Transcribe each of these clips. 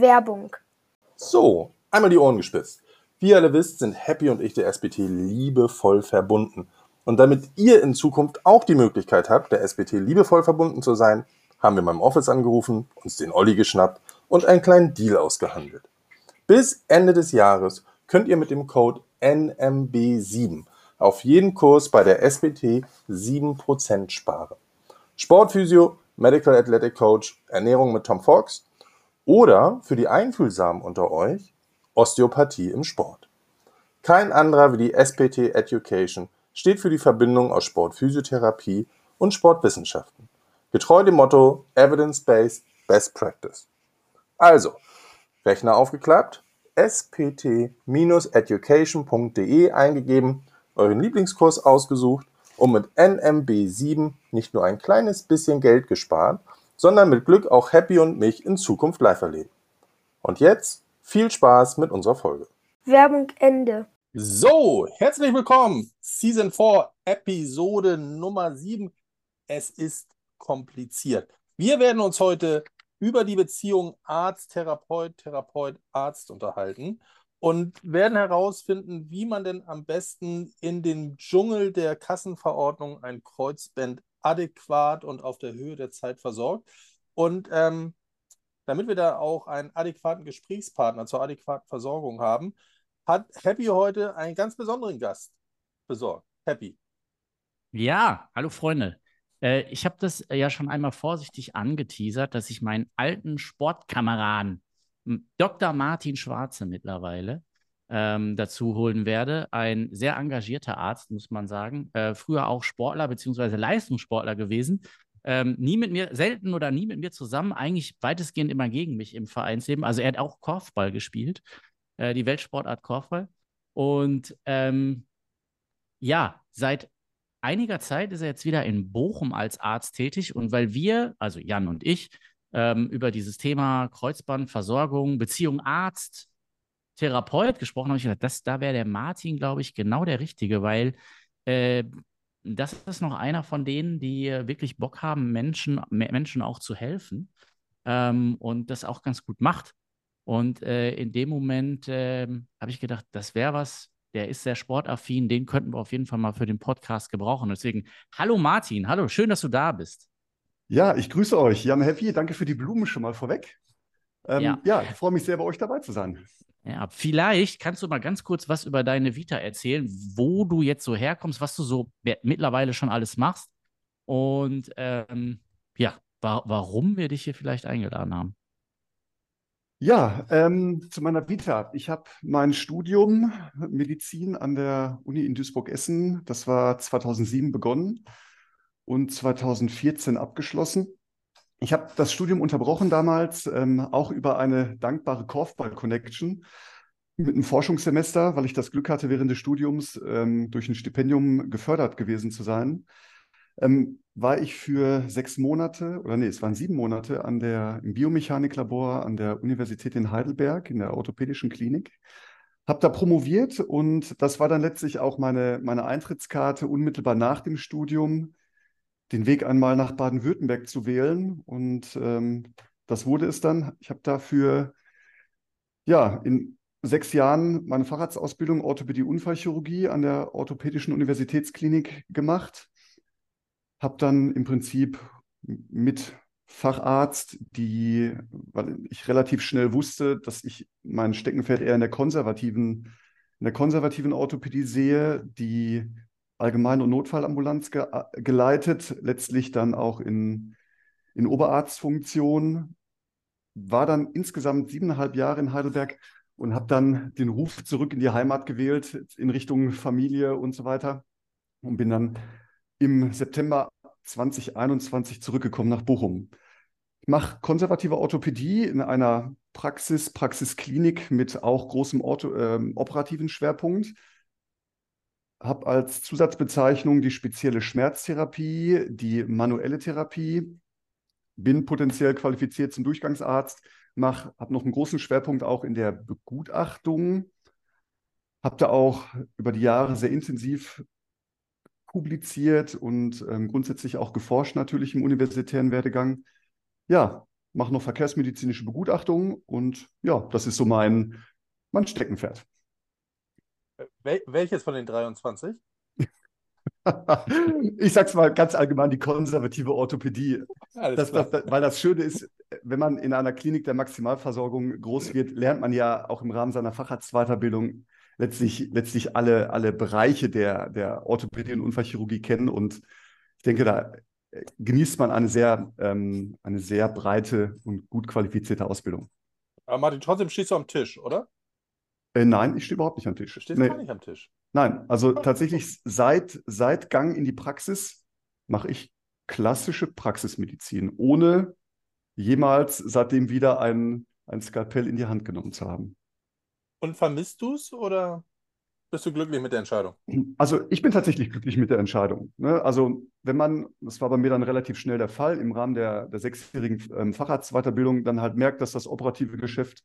Werbung. So, einmal die Ohren gespitzt. Wie ihr alle wisst, sind Happy und ich der SBT liebevoll verbunden. Und damit ihr in Zukunft auch die Möglichkeit habt, der SBT liebevoll verbunden zu sein, haben wir beim Office angerufen, uns den Olli geschnappt und einen kleinen Deal ausgehandelt. Bis Ende des Jahres könnt ihr mit dem Code NMB7 auf jeden Kurs bei der SBT 7% sparen. Sportphysio, Medical Athletic Coach, Ernährung mit Tom Fox oder für die Einfühlsamen unter euch Osteopathie im Sport. Kein anderer wie die SPT Education steht für die Verbindung aus Sportphysiotherapie und Sportwissenschaften. Getreu dem Motto Evidence-Based Best Practice. Also, Rechner aufgeklappt, spt-education.de eingegeben, euren Lieblingskurs ausgesucht und mit NMB7 nicht nur ein kleines bisschen Geld gespart, sondern mit Glück auch Happy und mich in Zukunft live erleben. Und jetzt viel Spaß mit unserer Folge. Werbung Ende. So, herzlich willkommen. Season 4, Episode Nummer 7. Es ist kompliziert. Wir werden uns heute über die Beziehung Arzt, Therapeut, Therapeut, Arzt unterhalten und werden herausfinden, wie man denn am besten in den Dschungel der Kassenverordnung ein Kreuzband adäquat und auf der Höhe der Zeit versorgt. Und ähm, damit wir da auch einen adäquaten Gesprächspartner zur adäquaten Versorgung haben, hat Happy heute einen ganz besonderen Gast besorgt. Happy. Ja, hallo Freunde. Äh, ich habe das ja schon einmal vorsichtig angeteasert, dass ich meinen alten Sportkameraden, Dr. Martin Schwarze mittlerweile, ähm, dazu holen werde. Ein sehr engagierter Arzt, muss man sagen. Äh, früher auch Sportler bzw. Leistungssportler gewesen. Ähm, nie mit mir, selten oder nie mit mir zusammen, eigentlich weitestgehend immer gegen mich im Vereinsleben. Also er hat auch Korfball gespielt, äh, die Weltsportart Korfball. Und ähm, ja, seit einiger Zeit ist er jetzt wieder in Bochum als Arzt tätig. Und weil wir, also Jan und ich, ähm, über dieses Thema Kreuzbandversorgung, Beziehung Arzt, Therapeut gesprochen habe, ich gedacht, das, da wäre der Martin, glaube ich, genau der Richtige, weil äh, das ist noch einer von denen, die wirklich Bock haben, Menschen, Menschen auch zu helfen ähm, und das auch ganz gut macht. Und äh, in dem Moment äh, habe ich gedacht, das wäre was, der ist sehr sportaffin, den könnten wir auf jeden Fall mal für den Podcast gebrauchen. Deswegen, hallo Martin, hallo, schön, dass du da bist. Ja, ich grüße euch. Jan Happy, danke für die Blumen schon mal vorweg. Ähm, ja. ja, ich freue mich sehr, bei euch dabei zu sein. Ja, vielleicht kannst du mal ganz kurz was über deine Vita erzählen, wo du jetzt so herkommst, was du so mittlerweile schon alles machst und ähm, ja, wa warum wir dich hier vielleicht eingeladen haben. Ja, ähm, zu meiner Vita. Ich habe mein Studium Medizin an der Uni in Duisburg-Essen, das war 2007 begonnen und 2014 abgeschlossen. Ich habe das Studium unterbrochen damals, ähm, auch über eine dankbare Korfball-Connection mit einem Forschungssemester, weil ich das Glück hatte, während des Studiums ähm, durch ein Stipendium gefördert gewesen zu sein. Ähm, war ich für sechs Monate, oder nee, es waren sieben Monate an der, im Biomechaniklabor an der Universität in Heidelberg, in der orthopädischen Klinik. Habe da promoviert und das war dann letztlich auch meine, meine Eintrittskarte unmittelbar nach dem Studium den Weg einmal nach Baden-Württemberg zu wählen. Und ähm, das wurde es dann. Ich habe dafür ja in sechs Jahren meine Facharztausbildung Orthopädie-Unfallchirurgie an der Orthopädischen Universitätsklinik gemacht. Habe dann im Prinzip mit Facharzt, die, weil ich relativ schnell wusste, dass ich mein Steckenpferd eher in der konservativen, in der konservativen Orthopädie sehe, die Allgemein- und Notfallambulanz ge äh, geleitet, letztlich dann auch in, in Oberarztfunktion, war dann insgesamt siebeneinhalb Jahre in Heidelberg und habe dann den Ruf zurück in die Heimat gewählt, in Richtung Familie und so weiter. Und bin dann im September 2021 zurückgekommen nach Bochum. Ich mache konservative Orthopädie in einer Praxis, Praxisklinik mit auch großem Ortho, äh, operativen Schwerpunkt habe als Zusatzbezeichnung die spezielle Schmerztherapie, die manuelle Therapie, bin potenziell qualifiziert zum Durchgangsarzt, habe noch einen großen Schwerpunkt auch in der Begutachtung, habe da auch über die Jahre sehr intensiv publiziert und ähm, grundsätzlich auch geforscht natürlich im universitären Werdegang. Ja, mache noch verkehrsmedizinische Begutachtungen und ja, das ist so mein, mein Steckenpferd. Wel welches von den 23? ich sag's mal ganz allgemein, die konservative Orthopädie. Das, das, das, weil das Schöne ist, wenn man in einer Klinik der Maximalversorgung groß wird, lernt man ja auch im Rahmen seiner Facharztweiterbildung letztlich, letztlich alle, alle Bereiche der, der Orthopädie und Unfallchirurgie kennen. Und ich denke, da genießt man eine sehr, ähm, eine sehr breite und gut qualifizierte Ausbildung. Aber Martin, trotzdem stehst du am Tisch, oder? Äh, nein, ich stehe überhaupt nicht am Tisch. Du stehst nee. gar nicht am Tisch. Nein, also tatsächlich seit, seit Gang in die Praxis mache ich klassische Praxismedizin, ohne jemals seitdem wieder ein, ein Skalpell in die Hand genommen zu haben. Und vermisst du es oder bist du glücklich mit der Entscheidung? Also ich bin tatsächlich glücklich mit der Entscheidung. Ne? Also wenn man, das war bei mir dann relativ schnell der Fall, im Rahmen der, der sechsjährigen ähm, Facharztweiterbildung dann halt merkt, dass das operative Geschäft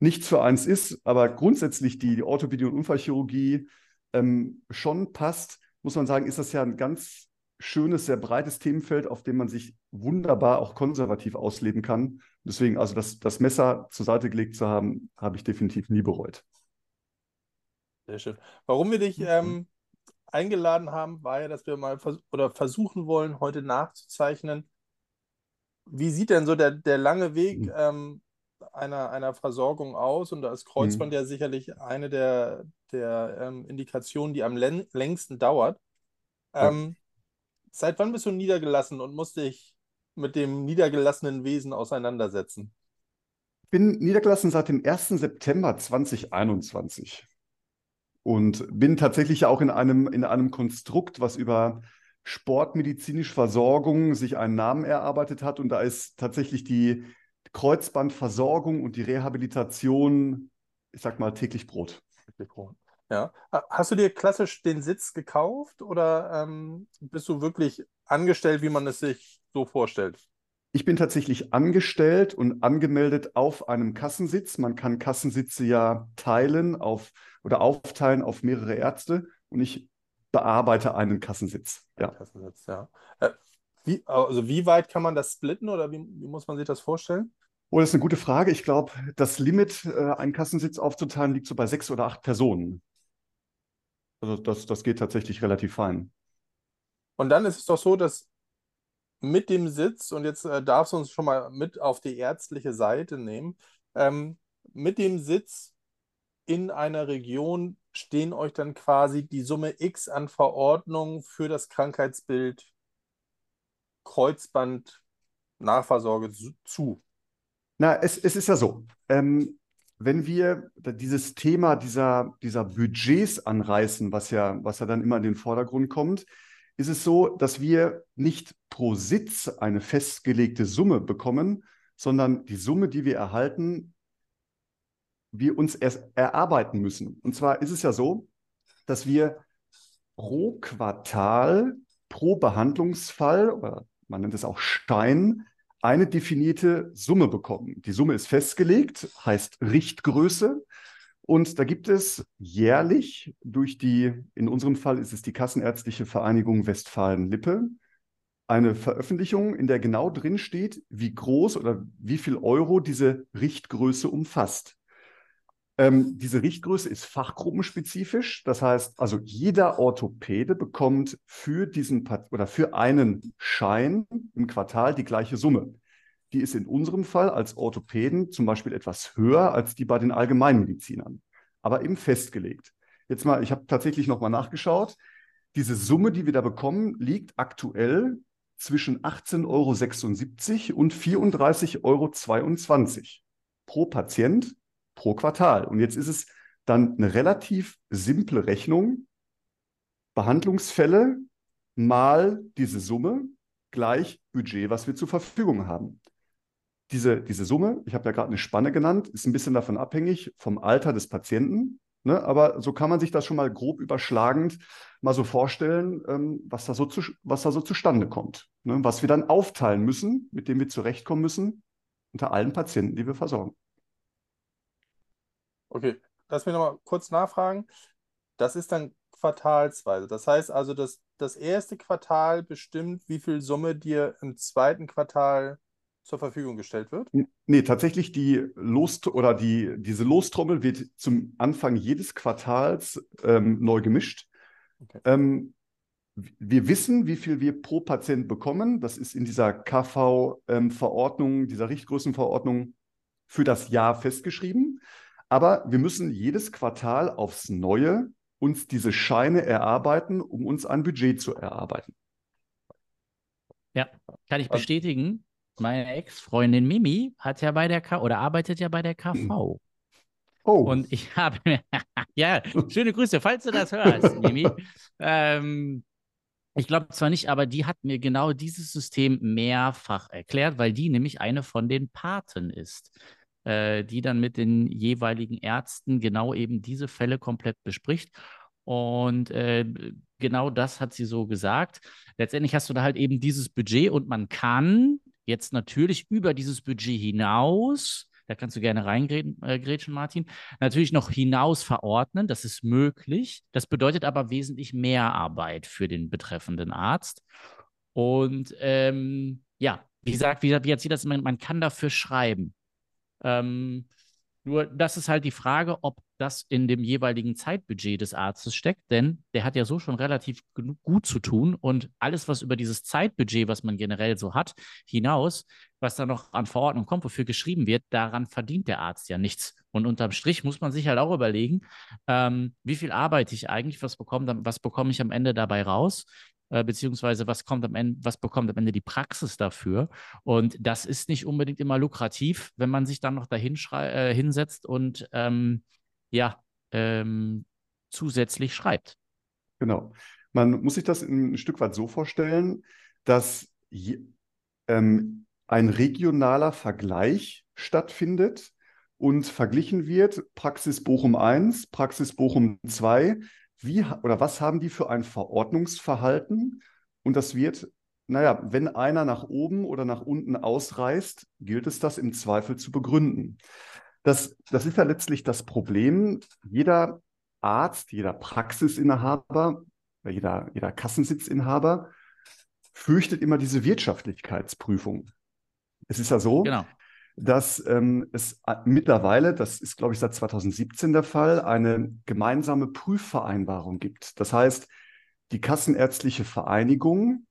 nichts für eins ist, aber grundsätzlich die, die Orthopädie und Unfallchirurgie ähm, schon passt, muss man sagen, ist das ja ein ganz schönes, sehr breites Themenfeld, auf dem man sich wunderbar auch konservativ ausleben kann. Deswegen, also das, das Messer zur Seite gelegt zu haben, habe ich definitiv nie bereut. Sehr schön. Warum wir dich ähm, eingeladen haben, war ja, dass wir mal vers oder versuchen wollen, heute nachzuzeichnen, wie sieht denn so der, der lange Weg mhm. ähm, einer, einer Versorgung aus? Und da ist Kreuzband mhm. ja sicherlich eine der, der ähm, Indikationen, die am längsten dauert. Ähm, Seit wann bist du niedergelassen und musst dich mit dem niedergelassenen Wesen auseinandersetzen? Ich bin niedergelassen seit dem 1. September 2021 und bin tatsächlich auch in einem, in einem Konstrukt, was über sportmedizinische Versorgung sich einen Namen erarbeitet hat. Und da ist tatsächlich die Kreuzbandversorgung und die Rehabilitation, ich sag mal, täglich Brot. Täglich Brot. Ja. Hast du dir klassisch den Sitz gekauft oder ähm, bist du wirklich angestellt, wie man es sich so vorstellt? Ich bin tatsächlich angestellt und angemeldet auf einem Kassensitz. Man kann Kassensitze ja teilen auf oder aufteilen auf mehrere Ärzte und ich bearbeite einen Kassensitz. Ja. Kassensitz, ja. Äh, wie, also wie weit kann man das splitten oder wie, wie muss man sich das vorstellen? Oh, das ist eine gute Frage. Ich glaube, das Limit, äh, einen Kassensitz aufzuteilen, liegt so bei sechs oder acht Personen. Also das, das geht tatsächlich relativ fein. Und dann ist es doch so, dass mit dem Sitz, und jetzt äh, darfst du uns schon mal mit auf die ärztliche Seite nehmen, ähm, mit dem Sitz in einer Region stehen euch dann quasi die Summe X an Verordnungen für das Krankheitsbild Kreuzband Nachversorge zu. Na, es, es ist ja so. Ähm, wenn wir dieses Thema dieser, dieser Budgets anreißen, was ja, was ja dann immer in den Vordergrund kommt, ist es so, dass wir nicht pro Sitz eine festgelegte Summe bekommen, sondern die Summe, die wir erhalten, wir uns erst erarbeiten müssen. Und zwar ist es ja so, dass wir pro Quartal, pro Behandlungsfall, oder man nennt es auch Stein, eine definierte Summe bekommen. Die Summe ist festgelegt, heißt Richtgröße. Und da gibt es jährlich durch die, in unserem Fall ist es die Kassenärztliche Vereinigung Westfalen-Lippe, eine Veröffentlichung, in der genau drin steht, wie groß oder wie viel Euro diese Richtgröße umfasst. Ähm, diese Richtgröße ist fachgruppenspezifisch. Das heißt, also jeder Orthopäde bekommt für diesen oder für einen Schein im Quartal die gleiche Summe. Die ist in unserem Fall als Orthopäden zum Beispiel etwas höher als die bei den Allgemeinmedizinern, aber eben festgelegt. Jetzt mal, ich habe tatsächlich nochmal nachgeschaut. Diese Summe, die wir da bekommen, liegt aktuell zwischen 18,76 Euro und 34,22 Euro pro Patient pro Quartal. Und jetzt ist es dann eine relativ simple Rechnung. Behandlungsfälle mal diese Summe gleich Budget, was wir zur Verfügung haben. Diese, diese Summe, ich habe ja gerade eine Spanne genannt, ist ein bisschen davon abhängig vom Alter des Patienten. Ne? Aber so kann man sich das schon mal grob überschlagend mal so vorstellen, ähm, was, da so zu, was da so zustande kommt. Ne? Was wir dann aufteilen müssen, mit dem wir zurechtkommen müssen, unter allen Patienten, die wir versorgen. Okay, lass mich nochmal kurz nachfragen. Das ist dann quartalsweise. Das heißt also, dass das erste Quartal bestimmt, wie viel Summe dir im zweiten Quartal zur Verfügung gestellt wird? Nee, tatsächlich die Los oder die, diese Lostrommel wird zum Anfang jedes Quartals ähm, neu gemischt. Okay. Ähm, wir wissen, wie viel wir pro Patient bekommen. Das ist in dieser KV-Verordnung, ähm, dieser Richtgrößenverordnung für das Jahr festgeschrieben. Aber wir müssen jedes Quartal aufs Neue uns diese Scheine erarbeiten, um uns ein Budget zu erarbeiten. Ja, kann ich bestätigen. Meine Ex-Freundin Mimi hat ja bei der K oder arbeitet ja bei der KV. Oh. Und ich habe, ja, schöne Grüße, falls du das hörst, Mimi. Ähm, ich glaube zwar nicht, aber die hat mir genau dieses System mehrfach erklärt, weil die nämlich eine von den Paten ist, äh, die dann mit den jeweiligen Ärzten genau eben diese Fälle komplett bespricht. Und äh, genau das hat sie so gesagt. Letztendlich hast du da halt eben dieses Budget und man kann jetzt natürlich über dieses Budget hinaus da kannst du gerne reingrätschen, äh, Martin. Natürlich noch hinaus verordnen, das ist möglich. Das bedeutet aber wesentlich mehr Arbeit für den betreffenden Arzt. Und ähm, ja, wie gesagt, wie, wie hat sie das? Man, man kann dafür schreiben. Ähm, nur das ist halt die Frage, ob das in dem jeweiligen Zeitbudget des Arztes steckt, denn der hat ja so schon relativ gut zu tun und alles, was über dieses Zeitbudget, was man generell so hat, hinaus, was da noch an Verordnung kommt, wofür geschrieben wird, daran verdient der Arzt ja nichts. Und unterm Strich muss man sich halt auch überlegen, ähm, wie viel arbeite ich eigentlich, was, bekomme, was bekomme ich am Ende dabei raus? Äh, beziehungsweise was kommt am Ende, was bekommt am Ende die Praxis dafür. Und das ist nicht unbedingt immer lukrativ, wenn man sich dann noch dahin äh, hinsetzt und ähm, ja, ähm, zusätzlich schreibt. Genau. Man muss sich das ein Stück weit so vorstellen, dass ähm, ein regionaler Vergleich stattfindet und verglichen wird, Praxis Bochum 1, Praxis Bochum 2, wie oder was haben die für ein Verordnungsverhalten? Und das wird, naja, wenn einer nach oben oder nach unten ausreißt, gilt es das im Zweifel zu begründen. Das, das ist ja letztlich das Problem. Jeder Arzt, jeder Praxisinhaber, jeder, jeder Kassensitzinhaber fürchtet immer diese Wirtschaftlichkeitsprüfung. Es ist ja so, genau dass ähm, es äh, mittlerweile, das ist, glaube ich, seit 2017 der Fall, eine gemeinsame Prüfvereinbarung gibt. Das heißt, die Kassenärztliche Vereinigung,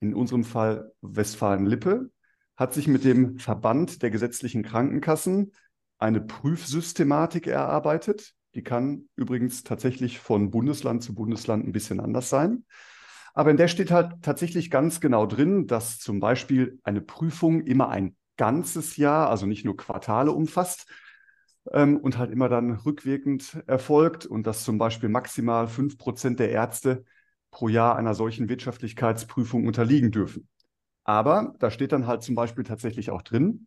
in unserem Fall Westfalen-Lippe, hat sich mit dem Verband der gesetzlichen Krankenkassen eine Prüfsystematik erarbeitet. Die kann übrigens tatsächlich von Bundesland zu Bundesland ein bisschen anders sein. Aber in der steht halt tatsächlich ganz genau drin, dass zum Beispiel eine Prüfung immer ein ganzes Jahr, also nicht nur Quartale umfasst ähm, und halt immer dann rückwirkend erfolgt und dass zum Beispiel maximal fünf Prozent der Ärzte pro Jahr einer solchen Wirtschaftlichkeitsprüfung unterliegen dürfen. Aber da steht dann halt zum Beispiel tatsächlich auch drin,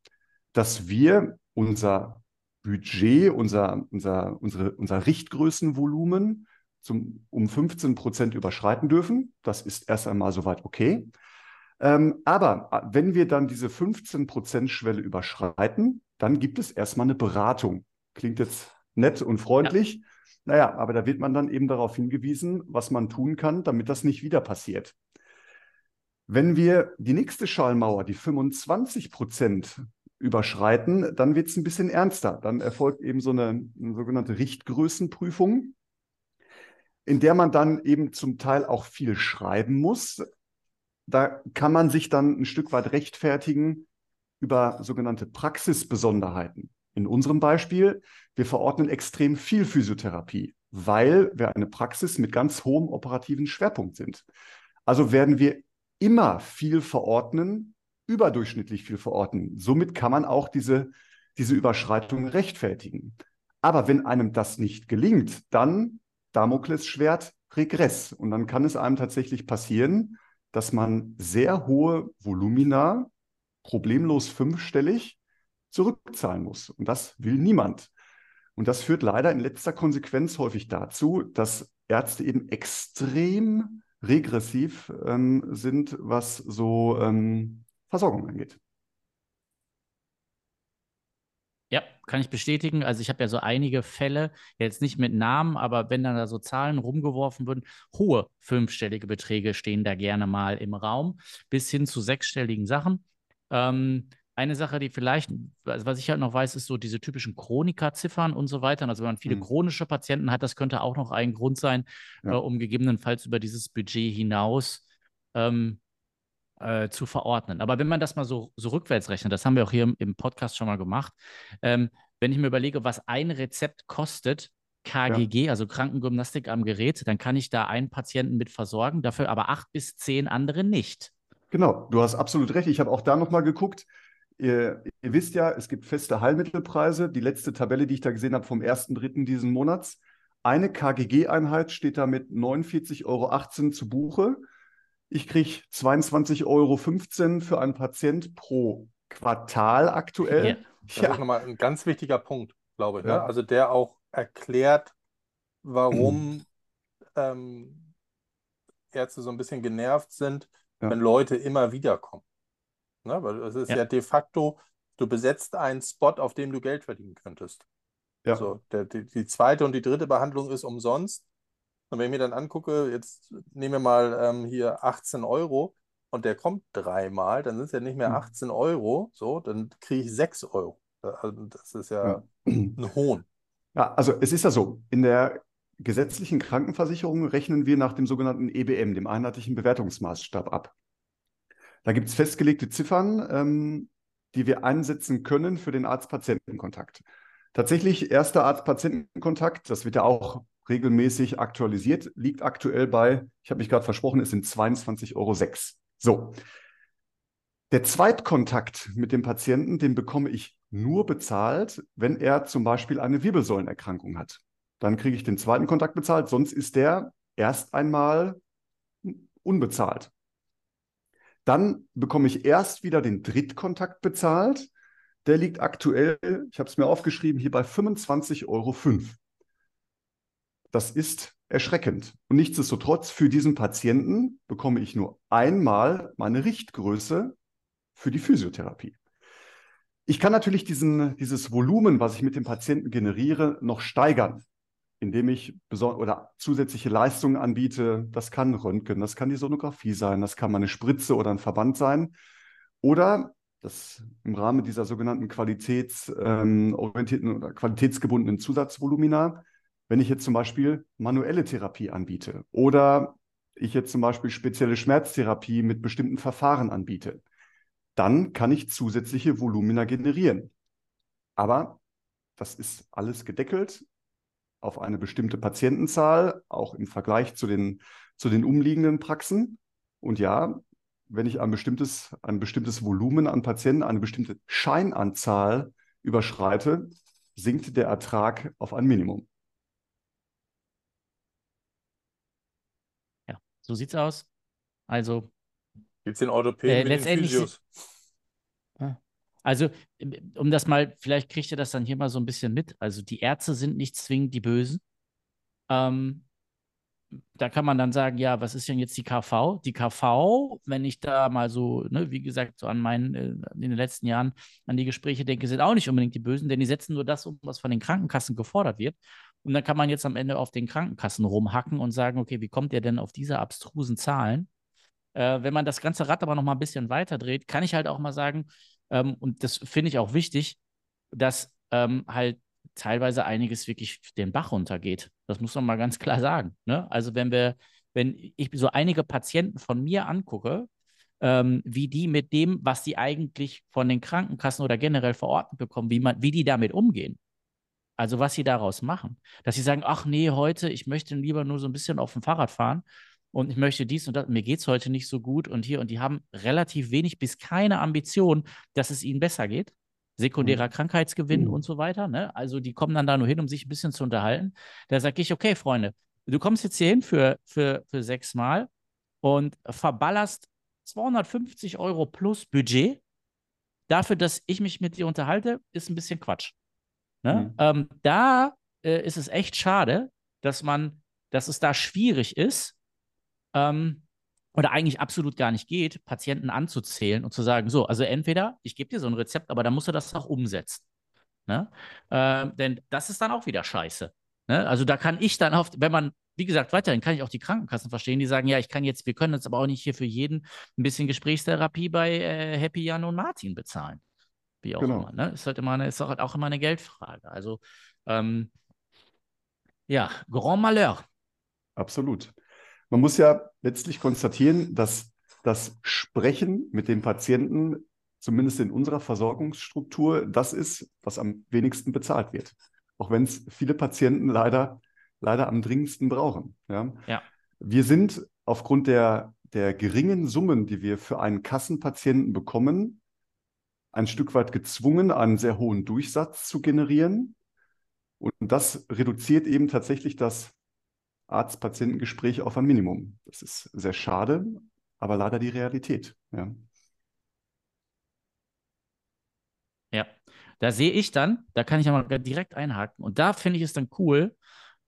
dass wir unser Budget, unser, unser, unsere, unser Richtgrößenvolumen zum, um 15 Prozent überschreiten dürfen. Das ist erst einmal soweit okay. Ähm, aber äh, wenn wir dann diese 15%-Schwelle überschreiten, dann gibt es erstmal eine Beratung. Klingt jetzt nett und freundlich. Ja. Naja, aber da wird man dann eben darauf hingewiesen, was man tun kann, damit das nicht wieder passiert. Wenn wir die nächste Schallmauer, die 25 Prozent, überschreiten, dann wird es ein bisschen ernster. Dann erfolgt eben so eine, eine sogenannte Richtgrößenprüfung, in der man dann eben zum Teil auch viel schreiben muss, da kann man sich dann ein Stück weit rechtfertigen über sogenannte Praxisbesonderheiten. In unserem Beispiel, wir verordnen extrem viel Physiotherapie, weil wir eine Praxis mit ganz hohem operativen Schwerpunkt sind. Also werden wir immer viel verordnen, überdurchschnittlich viel verordnen. Somit kann man auch diese, diese Überschreitung rechtfertigen. Aber wenn einem das nicht gelingt, dann Damoklesschwert Regress. Und dann kann es einem tatsächlich passieren, dass man sehr hohe Volumina problemlos fünfstellig zurückzahlen muss. Und das will niemand. Und das führt leider in letzter Konsequenz häufig dazu, dass Ärzte eben extrem regressiv ähm, sind, was so ähm, Versorgung angeht. Ja, kann ich bestätigen. Also ich habe ja so einige Fälle, jetzt nicht mit Namen, aber wenn dann da so Zahlen rumgeworfen würden, hohe fünfstellige Beträge stehen da gerne mal im Raum, bis hin zu sechsstelligen Sachen. Ähm, eine Sache, die vielleicht, also was ich halt noch weiß, ist so diese typischen Chroniker-Ziffern und so weiter. Also wenn man viele Mhm. chronische Patienten hat, das könnte auch noch ein Grund sein, Ja. äh, um gegebenenfalls über dieses Budget hinaus ähm, äh, zu verordnen. Aber wenn man das mal so, so rückwärts rechnet, das haben wir auch hier im, im Podcast schon mal gemacht, ähm, wenn ich mir überlege, was ein Rezept kostet, KGG, also Krankengymnastik am Gerät, dann kann ich da einen Patienten mit versorgen, dafür aber acht bis zehn andere nicht. Genau, du hast absolut recht. Ich habe auch da nochmal geguckt. Ihr, ihr wisst ja, es gibt feste Heilmittelpreise. Die letzte Tabelle, die ich da gesehen habe vom 1.3. diesen Monats. Eine KGG-Einheit steht da mit 49,18 Euro zu Buche. Ich kriege 22,15 Euro für einen Patient pro Quartal aktuell. Ja. Das Ja, ist nochmal ein ganz wichtiger Punkt, glaube ich. Ne? Ja. Also der auch erklärt, warum ähm, Ärzte so ein bisschen genervt sind, Ja. wenn Leute immer wieder kommen. Ne? Weil es ist Ja. ja. de facto, du besetzt einen Spot, auf dem du Geld verdienen könntest. ja. So, der, die, die zweite und die dritte Behandlung ist umsonst. Und wenn ich mir dann angucke, jetzt nehmen wir mal ähm, hier 18 Euro und der kommt dreimal, dann sind es ja nicht mehr Hm. 18 Euro, so, dann kriege ich 6 Euro. Also das ist ja Ja. ein Hohn. Ja, also es ist ja so, in der gesetzlichen Krankenversicherung rechnen wir nach dem sogenannten EBM, dem einheitlichen Bewertungsmaßstab ab. Da gibt es festgelegte Ziffern, ähm, die wir einsetzen können für den Arzt-Patienten-Kontakt. Tatsächlich, erster Arzt-Patienten-Kontakt, das wird ja auch regelmäßig aktualisiert, liegt aktuell bei, ich habe mich gerade versprochen, es sind 22,06 Euro. So. Der Zweitkontakt mit dem Patienten, den bekomme ich nur bezahlt, wenn er zum Beispiel eine Wirbelsäulenerkrankung hat. Dann kriege ich den zweiten Kontakt bezahlt, sonst ist der erst einmal unbezahlt. Dann bekomme ich erst wieder den Drittkontakt bezahlt. Der liegt aktuell, ich habe es mir aufgeschrieben, hier bei 25,05 Euro. Das ist erschreckend. Und nichtsdestotrotz, für diesen Patienten bekomme ich nur einmal meine Richtgröße für die Physiotherapie. Ich kann natürlich diesen, dieses Volumen, was ich mit dem Patienten generiere, noch steigern, indem ich oder zusätzliche Leistungen anbiete. Das kann Röntgen, das kann die Sonographie sein, das kann mal eine Spritze oder ein Verband sein. Oder das im Rahmen dieser sogenannten qualitätsorientierten ähm, oder qualitätsgebundenen Zusatzvolumina, wenn ich jetzt zum Beispiel manuelle Therapie anbiete oder ich jetzt zum Beispiel spezielle Schmerztherapie mit bestimmten Verfahren anbiete, dann kann ich zusätzliche Volumina generieren. Aber das ist alles gedeckelt auf eine bestimmte Patientenzahl, auch im Vergleich zu den, zu den umliegenden Praxen. Und ja, wenn ich ein bestimmtes, ein bestimmtes Volumen an Patienten, eine bestimmte Scheinanzahl überschreite, sinkt der Ertrag auf ein Minimum. Ja, so sieht's aus. Also, Gibt es den Orthopäden Äh, mit den Physios? also, um das mal, vielleicht kriegt ihr das dann hier mal so ein bisschen mit. Also, die Ärzte sind nicht zwingend die Bösen. Ähm, da kann man dann sagen, ja, was ist denn jetzt die KV? Die KV, wenn ich da mal so, ne, wie gesagt, so an meinen, äh, in den letzten Jahren an die Gespräche denke, sind auch nicht unbedingt die Bösen, denn die setzen nur das um, was von den Krankenkassen gefordert wird. Und dann kann man jetzt am Ende auf den Krankenkassen rumhacken und sagen, okay, wie kommt ihr denn auf diese abstrusen Zahlen? Äh, wenn man das ganze Rad aber noch mal ein bisschen weiter dreht, kann ich halt auch mal sagen, ähm, und das finde ich auch wichtig, dass ähm, halt teilweise einiges wirklich den Bach runtergeht. Das muss man mal ganz klar sagen. Ne? Also wenn wir, wenn ich so einige Patienten von mir angucke, ähm, wie die mit dem, was die eigentlich von den Krankenkassen oder generell verordnet bekommen, wie man, wie die damit umgehen. Also was sie daraus machen. Dass sie sagen, ach nee, heute, ich möchte lieber nur so ein bisschen auf dem Fahrrad fahren und ich möchte dies und das, mir geht es heute nicht so gut und hier und die haben relativ wenig bis keine Ambition, dass es ihnen besser geht. Sekundärer Mhm. Krankheitsgewinn Mhm. und so weiter. Ne? Also die kommen dann da nur hin, um sich ein bisschen zu unterhalten. Da sage ich, okay, Freunde, du kommst jetzt hier hin für, für, für sechs Mal und verballerst 250 Euro plus Budget dafür, dass ich mich mit dir unterhalte, ist ein bisschen Quatsch. Ne? Mhm. Ähm, da äh, ist es echt schade, dass man, dass es da schwierig ist, ähm, oder eigentlich absolut gar nicht geht, Patienten anzuzählen und zu sagen, so, also entweder ich gebe dir so ein Rezept, aber dann musst du das auch umsetzen. Ne? Ähm, denn das ist dann auch wieder scheiße. Ne? Also da kann ich dann oft, wenn man, wie gesagt, weiterhin kann ich auch die Krankenkassen verstehen, die sagen, ja, ich kann jetzt, wir können jetzt aber auch nicht hier für jeden ein bisschen Gesprächstherapie bei äh, Happy Jan und Martin bezahlen. Wie auch Genau. immer. Ne? Ist halt immer eine, ist auch, auch immer eine Geldfrage. Also ähm, ja, Grand Malheur. Absolut. Man muss ja letztlich konstatieren, dass das Sprechen mit dem Patienten, zumindest in unserer Versorgungsstruktur, das ist, was am wenigsten bezahlt wird. Auch wenn es viele Patienten leider, leider am dringendsten brauchen. Ja? Ja. Wir sind aufgrund der, der geringen Summen, die wir für einen Kassenpatienten bekommen, ein Stück weit gezwungen, einen sehr hohen Durchsatz zu generieren. Und das reduziert eben tatsächlich das Arzt-Patienten-Gespräch auf ein Minimum. Das ist sehr schade, aber leider die Realität. Ja. Ja, da sehe ich dann, da kann ich ja mal direkt einhaken. Und da finde ich es dann cool,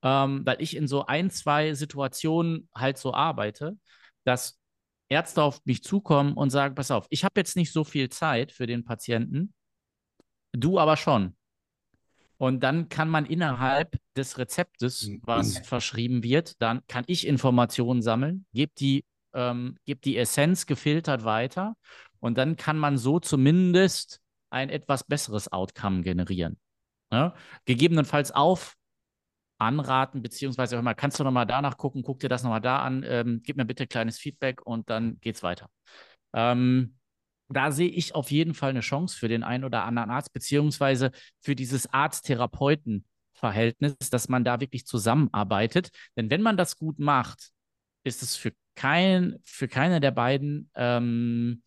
ähm, weil ich in so ein, zwei Situationen halt so arbeite, dass Ärzte auf mich zukommen und sagen, pass auf, ich habe jetzt nicht so viel Zeit für den Patienten, du aber schon. Und dann kann man innerhalb des Rezeptes, was verschrieben wird, dann kann ich Informationen sammeln, gebe die, ähm, geb die Essenz gefiltert weiter und dann kann man so zumindest ein etwas besseres Outcome generieren. Ja? Gegebenenfalls auf anraten, beziehungsweise hör mal, kannst du nochmal danach gucken, guck dir das nochmal da an, ähm, gib mir bitte kleines Feedback und dann geht's weiter. Ähm, da sehe ich auf jeden Fall eine Chance für den einen oder anderen Arzt, beziehungsweise für dieses Arzt-Therapeuten-Verhältnis, dass man da wirklich zusammenarbeitet. Denn wenn man das gut macht, ist es für, kein, für keine der beiden ähm,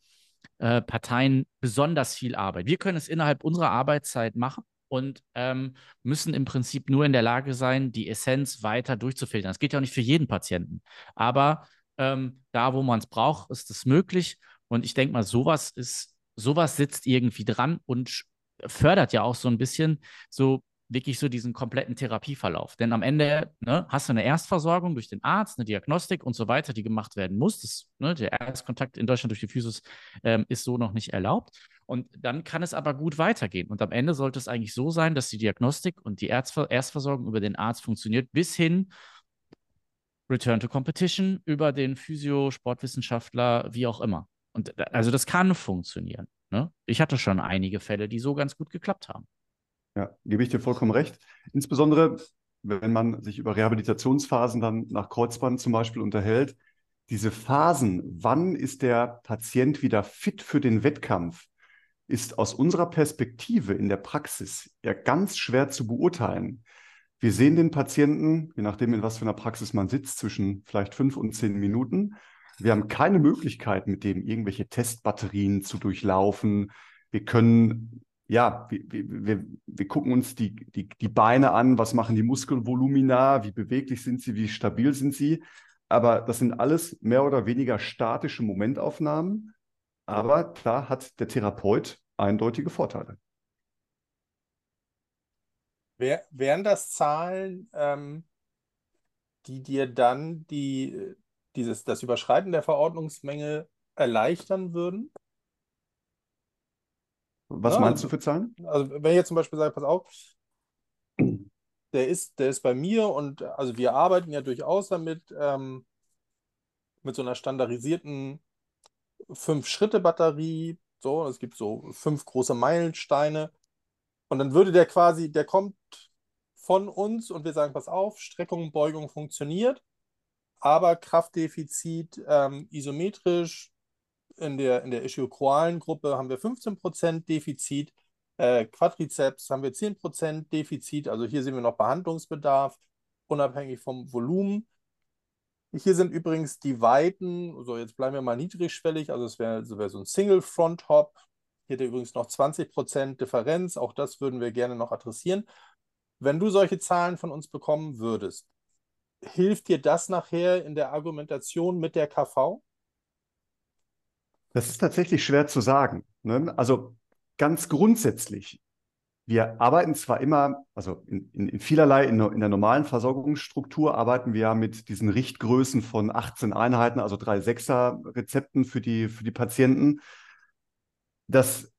äh, Parteien besonders viel Arbeit. Wir können es innerhalb unserer Arbeitszeit machen und ähm, müssen im Prinzip nur in der Lage sein, die Essenz weiter durchzufiltern. Das geht ja auch nicht für jeden Patienten. Aber ähm, da, wo man es braucht, ist es möglich. Und ich denke mal, sowas ist, sowas sitzt irgendwie dran und fördert ja auch so ein bisschen so wirklich so diesen kompletten Therapieverlauf. Denn am Ende ne, hast du eine Erstversorgung durch den Arzt, eine Diagnostik und so weiter, die gemacht werden muss. Das, ne, der Erstkontakt in Deutschland durch die Physis ähm, ist so noch nicht erlaubt. Und dann kann es aber gut weitergehen. Und am Ende sollte es eigentlich so sein, dass die Diagnostik und die Erstver Erstversorgung über den Arzt funktioniert, bis hin Return to Competition über den Physio, Sportwissenschaftler, wie auch immer. Und also das kann funktionieren. Ne? Ich hatte schon einige Fälle, die so ganz gut geklappt haben. Ja, gebe ich dir vollkommen recht. Insbesondere, wenn man sich über Rehabilitationsphasen dann nach Kreuzband zum Beispiel unterhält, diese Phasen, wann ist der Patient wieder fit für den Wettkampf, ist aus unserer Perspektive in der Praxis ja ganz schwer zu beurteilen. Wir sehen den Patienten, je nachdem, in was für einer Praxis man sitzt, zwischen vielleicht fünf und zehn Minuten. Wir haben keine Möglichkeit, mit dem irgendwelche Testbatterien zu durchlaufen. Wir können, ja, wir, wir, wir gucken uns die, die, die Beine an, was machen die Muskelvolumina, wie beweglich sind sie, wie stabil sind sie. Aber das sind alles mehr oder weniger statische Momentaufnahmen. Aber da hat der Therapeut eindeutige Vorteile. Wär, wären das Zahlen, ähm, die dir dann die, dieses, das Überschreiten der Verordnungsmenge erleichtern würden? Was Ja, meinst du also, für Zahlen? also wenn ich jetzt zum Beispiel sage, pass auf, der ist, der ist bei mir und also wir arbeiten ja durchaus damit, ähm, mit so einer standardisierten Fünf-Schritte-Batterie. So, es gibt so fünf große Meilensteine. Und dann würde der quasi, der kommt von uns und wir sagen, pass auf, Streckung, Beugung funktioniert, aber Kraftdefizit ähm, isometrisch in der, in der ischiochroalen Gruppe haben wir 15% Defizit, äh, Quadrizeps haben wir 10% Defizit, also hier sehen wir noch Behandlungsbedarf, unabhängig vom Volumen. Hier sind übrigens die Weiten, so jetzt bleiben wir mal niedrigschwellig, also es wäre wär so ein Single Front Hop. Hier er übrigens noch 20% Differenz, auch das würden wir gerne noch adressieren. Wenn du solche Zahlen von uns bekommen würdest, hilft dir das nachher in der Argumentation mit der KV? Das ist tatsächlich schwer zu sagen. Ne? Also ganz grundsätzlich, wir arbeiten zwar immer, also in, in, in vielerlei, in, in, der normalen Versorgungsstruktur arbeiten wir ja mit diesen Richtgrößen von 18 Einheiten, also drei Sechser-Rezepten für die, für die Patienten. Das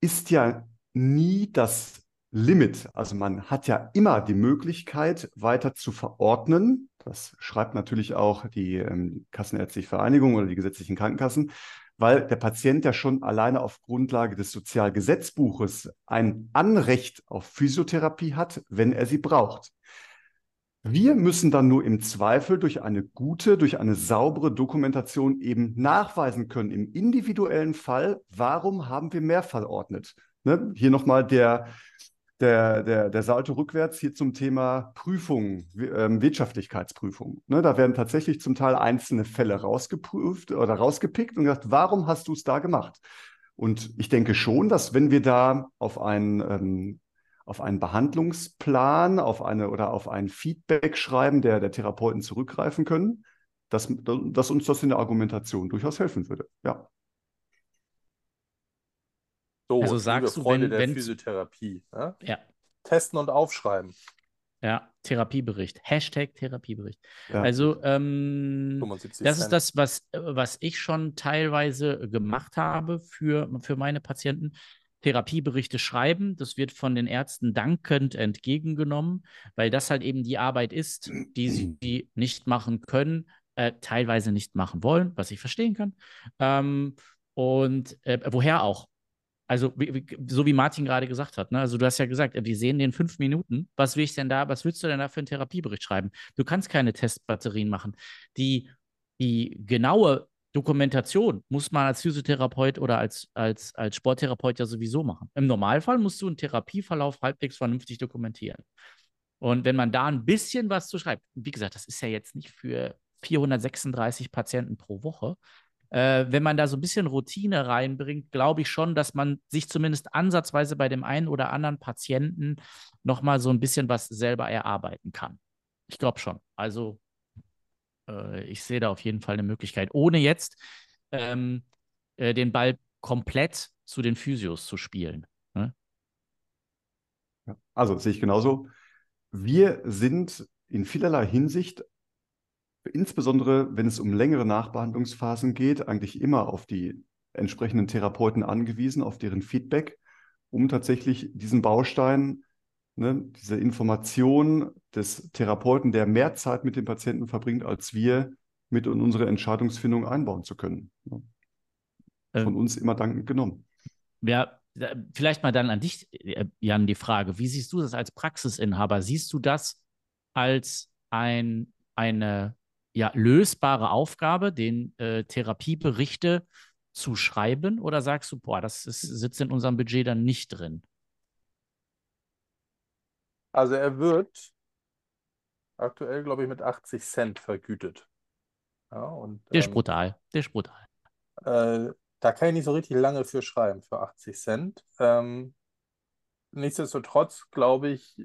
ist ja nie das Limit. Also man hat ja immer die Möglichkeit, weiter zu verordnen. Das schreibt natürlich auch die ähm, Kassenärztliche Vereinigung oder die gesetzlichen Krankenkassen. weil der Patient ja schon alleine auf Grundlage des Sozialgesetzbuches ein Anrecht auf Physiotherapie hat, wenn er sie braucht. Wir müssen dann nur im Zweifel durch eine gute, durch eine saubere Dokumentation eben nachweisen können, im individuellen Fall, warum haben wir mehr verordnet. Ne? Hier nochmal der, der, der, der Salto rückwärts hier zum Thema Prüfung, ähm, Wirtschaftlichkeitsprüfung. Ne, da werden tatsächlich zum Teil einzelne Fälle rausgeprüft oder rausgepickt und gesagt, warum hast du es da gemacht? Und ich denke schon, dass wenn wir da auf einen, ähm, auf einen Behandlungsplan, auf eine oder auf ein Feedback schreiben, der der Therapeuten zurückgreifen können, dass, dass uns das in der Argumentation durchaus helfen würde. Ja. So, Also liebe sagst du, Freunde wenn- der Physiotherapie. Ja? Ja. Testen und aufschreiben. Ja, Therapiebericht. Hashtag Therapiebericht. Ja. Also, ähm, 75 das ist das, was, äh, was ich schon teilweise gemacht habe für, für meine Patienten. Therapieberichte schreiben, das wird von den Ärzten dankend entgegengenommen, weil das halt eben die Arbeit ist, die sie nicht machen können, äh, teilweise nicht machen wollen, was ich verstehen kann. Ähm, und äh, woher auch? Also, wie, wie, so wie Martin gerade gesagt hat, ne? Also, du hast ja gesagt, wir sehen den fünf Minuten. Was will ich denn da, was willst du denn da für einen Therapiebericht schreiben? Du kannst keine Testbatterien machen. Die, die genaue Dokumentation muss man als Physiotherapeut oder als, als, als Sporttherapeut ja sowieso machen. Im Normalfall musst du einen Therapieverlauf halbwegs vernünftig dokumentieren. Und wenn man da ein bisschen was zu schreibt, wie gesagt, das ist ja jetzt nicht für 436 Patienten pro Woche, äh, wenn man da so ein bisschen Routine reinbringt, glaube ich schon, dass man sich zumindest ansatzweise bei dem einen oder anderen Patienten nochmal so ein bisschen was selber erarbeiten kann. Ich glaube schon. Also äh, ich sehe da auf jeden Fall eine Möglichkeit, ohne jetzt ähm, äh, den Ball komplett zu den Physios zu spielen. Ne? Also sehe ich genauso. Wir sind in vielerlei Hinsicht, insbesondere wenn es um längere Nachbehandlungsphasen geht, eigentlich immer auf die entsprechenden Therapeuten angewiesen, auf deren Feedback, um tatsächlich diesen Baustein, ne, diese Information des Therapeuten, der mehr Zeit mit dem Patienten verbringt, als wir mit in unsere Entscheidungsfindung einbauen zu können. Ne? Von Ähm, uns immer dankend genommen. Ja, vielleicht mal dann an dich, äh, Jan, die Frage. Wie siehst du das als Praxisinhaber? Siehst du das als ein, eine ja, lösbare Aufgabe, den äh, Therapieberichte zu schreiben? Oder sagst du, boah, das ist, sitzt in unserem Budget dann nicht drin? Also er wird aktuell, glaube ich, mit 80 Cent vergütet. Ja, und Der ist ähm, brutal. Der ist brutal. äh, da kann ich nicht so richtig lange für schreiben, für 80 Cent. Ähm, nichtsdestotrotz, glaube ich,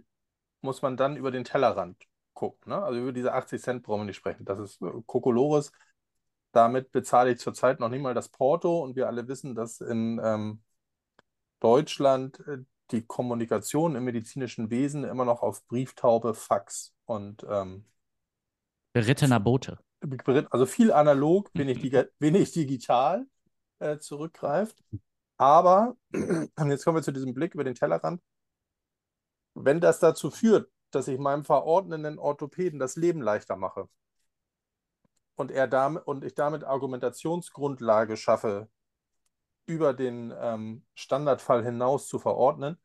muss man dann über den Tellerrand gucken. Ne? Also über diese 80 Cent brauchen wir nicht sprechen. Das ist äh, Kokolores. Damit bezahle ich zurzeit noch nicht mal das Porto und wir alle wissen, dass in ähm, Deutschland äh, die Kommunikation im medizinischen Wesen immer noch auf Brieftaube, Fax und ähm, Berittener Bote. also viel analog, wenig, diga- wenig digital äh, zurückgreift. Aber, und jetzt kommen wir zu diesem Blick über den Tellerrand, wenn das dazu führt, dass ich meinem verordnenden Orthopäden das Leben leichter mache und, er damit, und ich damit Argumentationsgrundlage schaffe, über den ähm, Standardfall hinaus zu verordnen,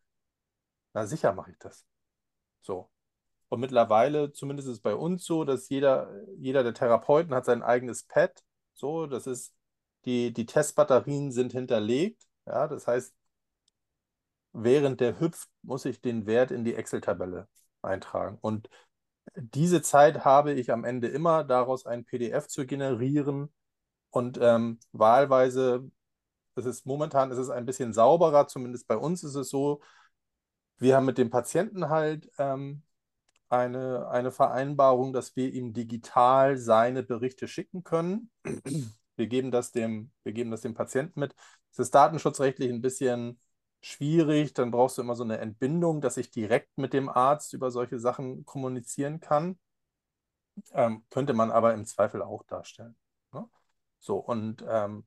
na sicher mache ich das. So. Und mittlerweile, zumindest ist es bei uns so, dass jeder, jeder der Therapeuten hat sein eigenes Pad. So, das ist, die, die Testbatterien sind hinterlegt. Ja, das heißt, während der hüpft, muss ich den Wert in die Excel-Tabelle eintragen. Und diese Zeit habe ich am Ende immer, daraus ein PDF zu generieren. Und ähm, wahlweise, es ist momentan ist es ein bisschen sauberer, zumindest bei uns ist es so, wir haben mit dem Patienten halt ähm, eine, eine Vereinbarung, dass wir ihm digital seine Berichte schicken können. Wir geben das dem, wir geben das dem Patienten mit. Es ist datenschutzrechtlich ein bisschen schwierig, dann brauchst du immer so eine Entbindung, dass ich direkt mit dem Arzt über solche Sachen kommunizieren kann. Ähm, könnte man aber im Zweifel auch darstellen. Ne? So, und ähm,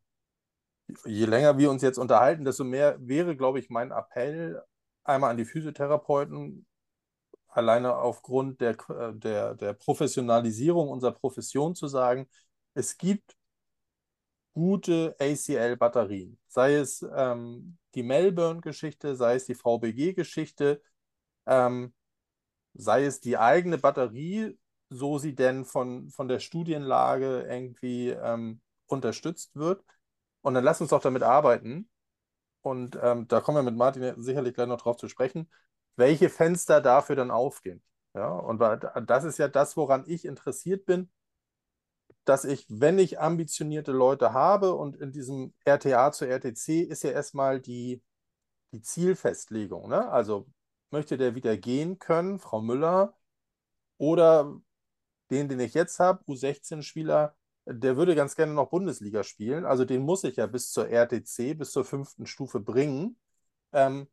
je länger wir uns jetzt unterhalten, desto mehr wäre, glaube ich, mein Appell einmal an die Physiotherapeuten, alleine aufgrund der, äh, der, der Professionalisierung unserer Profession zu sagen, es gibt gute ACL-Batterien. Sei es ähm, die Melbourne-Geschichte, sei es die VBG-Geschichte, ähm, sei es die eigene Batterie, so sie denn von, von der Studienlage irgendwie ähm, unterstützt wird. Und dann lass uns doch damit arbeiten. Und ähm, da kommen wir mit Martin sicherlich gleich noch drauf zu sprechen, welche Fenster dafür dann aufgehen. Ja, und das ist ja das, woran ich interessiert bin, dass ich, wenn ich ambitionierte Leute habe und in diesem RTA zu RTC ist ja erstmal die, die Zielfestlegung. Ne? Also möchte der wieder gehen können, Frau Müller, oder den, den ich jetzt habe, U16-Spieler, der würde ganz gerne noch Bundesliga spielen. Also den muss ich ja bis zur RTC, bis zur fünften Stufe bringen. Ähm,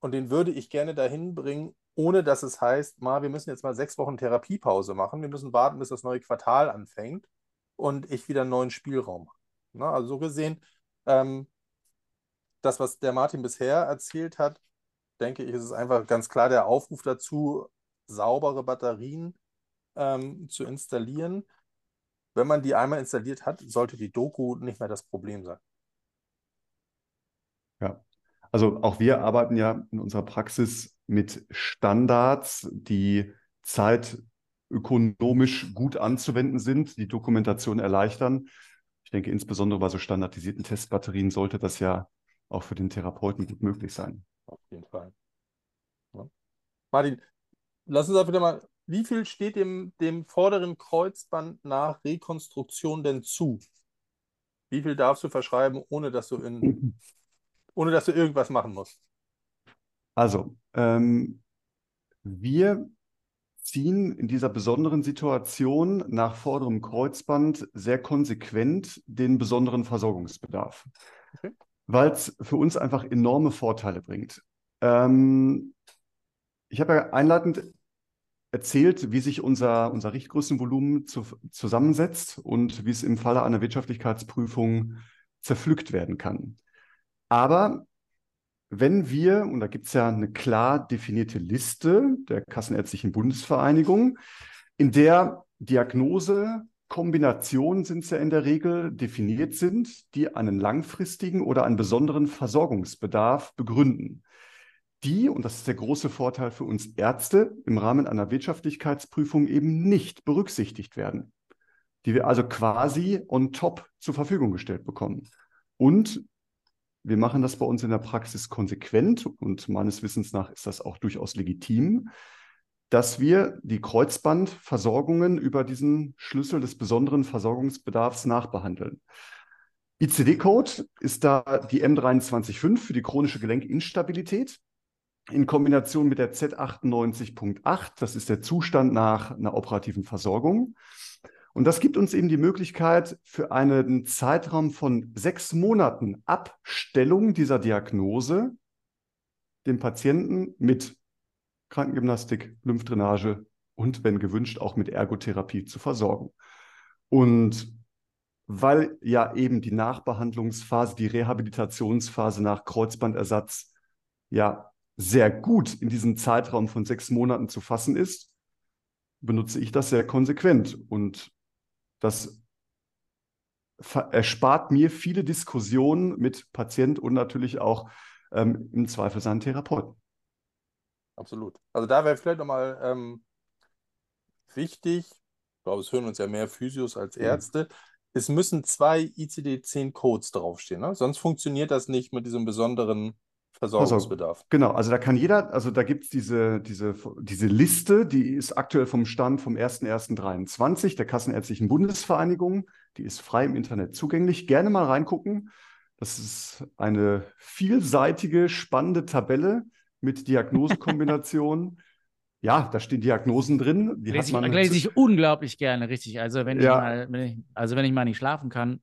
und den würde ich gerne dahin bringen, ohne dass es heißt, ma, wir müssen jetzt mal sechs Wochen Therapiepause machen. Wir müssen warten, bis das neue Quartal anfängt und ich wieder neuen Spielraum. Ne? Also so gesehen, ähm, das, was der Martin bisher erzählt hat, denke ich, ist es einfach ganz klar der Aufruf dazu, saubere Batterien ähm, zu installieren. Wenn man die einmal installiert hat, sollte die Doku nicht mehr das Problem sein. Ja, also auch wir arbeiten ja in unserer Praxis mit Standards, die zeitökonomisch gut anzuwenden sind, die Dokumentation erleichtern. Ich denke, insbesondere bei so standardisierten Testbatterien sollte das ja auch für den Therapeuten gut möglich sein. Auf jeden Fall. Ja. Martin, lass uns einfach mal wie viel steht dem, dem vorderen Kreuzband nach Rekonstruktion denn zu? Wie viel darfst du verschreiben, ohne dass du, in, ohne dass du irgendwas machen musst? Also, ähm, wir ziehen in dieser besonderen Situation nach vorderem Kreuzband sehr konsequent den besonderen Versorgungsbedarf, okay. weil es für uns einfach enorme Vorteile bringt. Ähm, ich habe ja einleitend erzählt, wie sich unser, unser Richtgrößenvolumen zu, zusammensetzt und wie es im Falle einer Wirtschaftlichkeitsprüfung zerpflückt werden kann. Aber wenn wir, und da gibt es ja eine klar definierte Liste der Kassenärztlichen Bundesvereinigung, in der Diagnose, Kombinationen sind es ja in der Regel definiert sind, die einen langfristigen oder einen besonderen Versorgungsbedarf begründen die, und das ist der große Vorteil für uns Ärzte, im Rahmen einer Wirtschaftlichkeitsprüfung eben nicht berücksichtigt werden, die wir also quasi on top zur Verfügung gestellt bekommen. Und wir machen das bei uns in der Praxis konsequent und meines Wissens nach ist das auch durchaus legitim, dass wir die Kreuzbandversorgungen über diesen Schlüssel des besonderen Versorgungsbedarfs nachbehandeln. ICD-Code ist da die M235 für die chronische Gelenkinstabilität in Kombination mit der Z98.8, das ist der Zustand nach einer operativen Versorgung. Und das gibt uns eben die Möglichkeit, für einen Zeitraum von sechs Monaten Abstellung dieser Diagnose den Patienten mit Krankengymnastik, Lymphdrainage und, wenn gewünscht, auch mit Ergotherapie zu versorgen. Und weil ja eben die Nachbehandlungsphase, die Rehabilitationsphase nach Kreuzbandersatz ja sehr gut in diesem Zeitraum von sechs Monaten zu fassen ist, benutze ich das sehr konsequent. Und das erspart mir viele Diskussionen mit Patient und natürlich auch ähm, im Zweifel seinen Therapeuten. Absolut. Also da wäre vielleicht nochmal ähm, wichtig, ich glaube, es hören uns ja mehr Physios als Ärzte, ja. es müssen zwei ICD-10-Codes draufstehen. Ne? Sonst funktioniert das nicht mit diesem besonderen Versorgungsbedarf. Genau, also da kann jeder, also da gibt es diese, diese, diese Liste, die ist aktuell vom Stand vom 01.01.23 der Kassenärztlichen Bundesvereinigung. Die ist frei im Internet zugänglich. Gerne mal reingucken. Das ist eine vielseitige, spannende Tabelle mit Diagnosekombinationen. ja, da stehen Diagnosen drin. Die lese, ich, lese ich unglaublich gerne, richtig. Also wenn, ja. ich mal, wenn ich, also wenn ich mal nicht schlafen kann.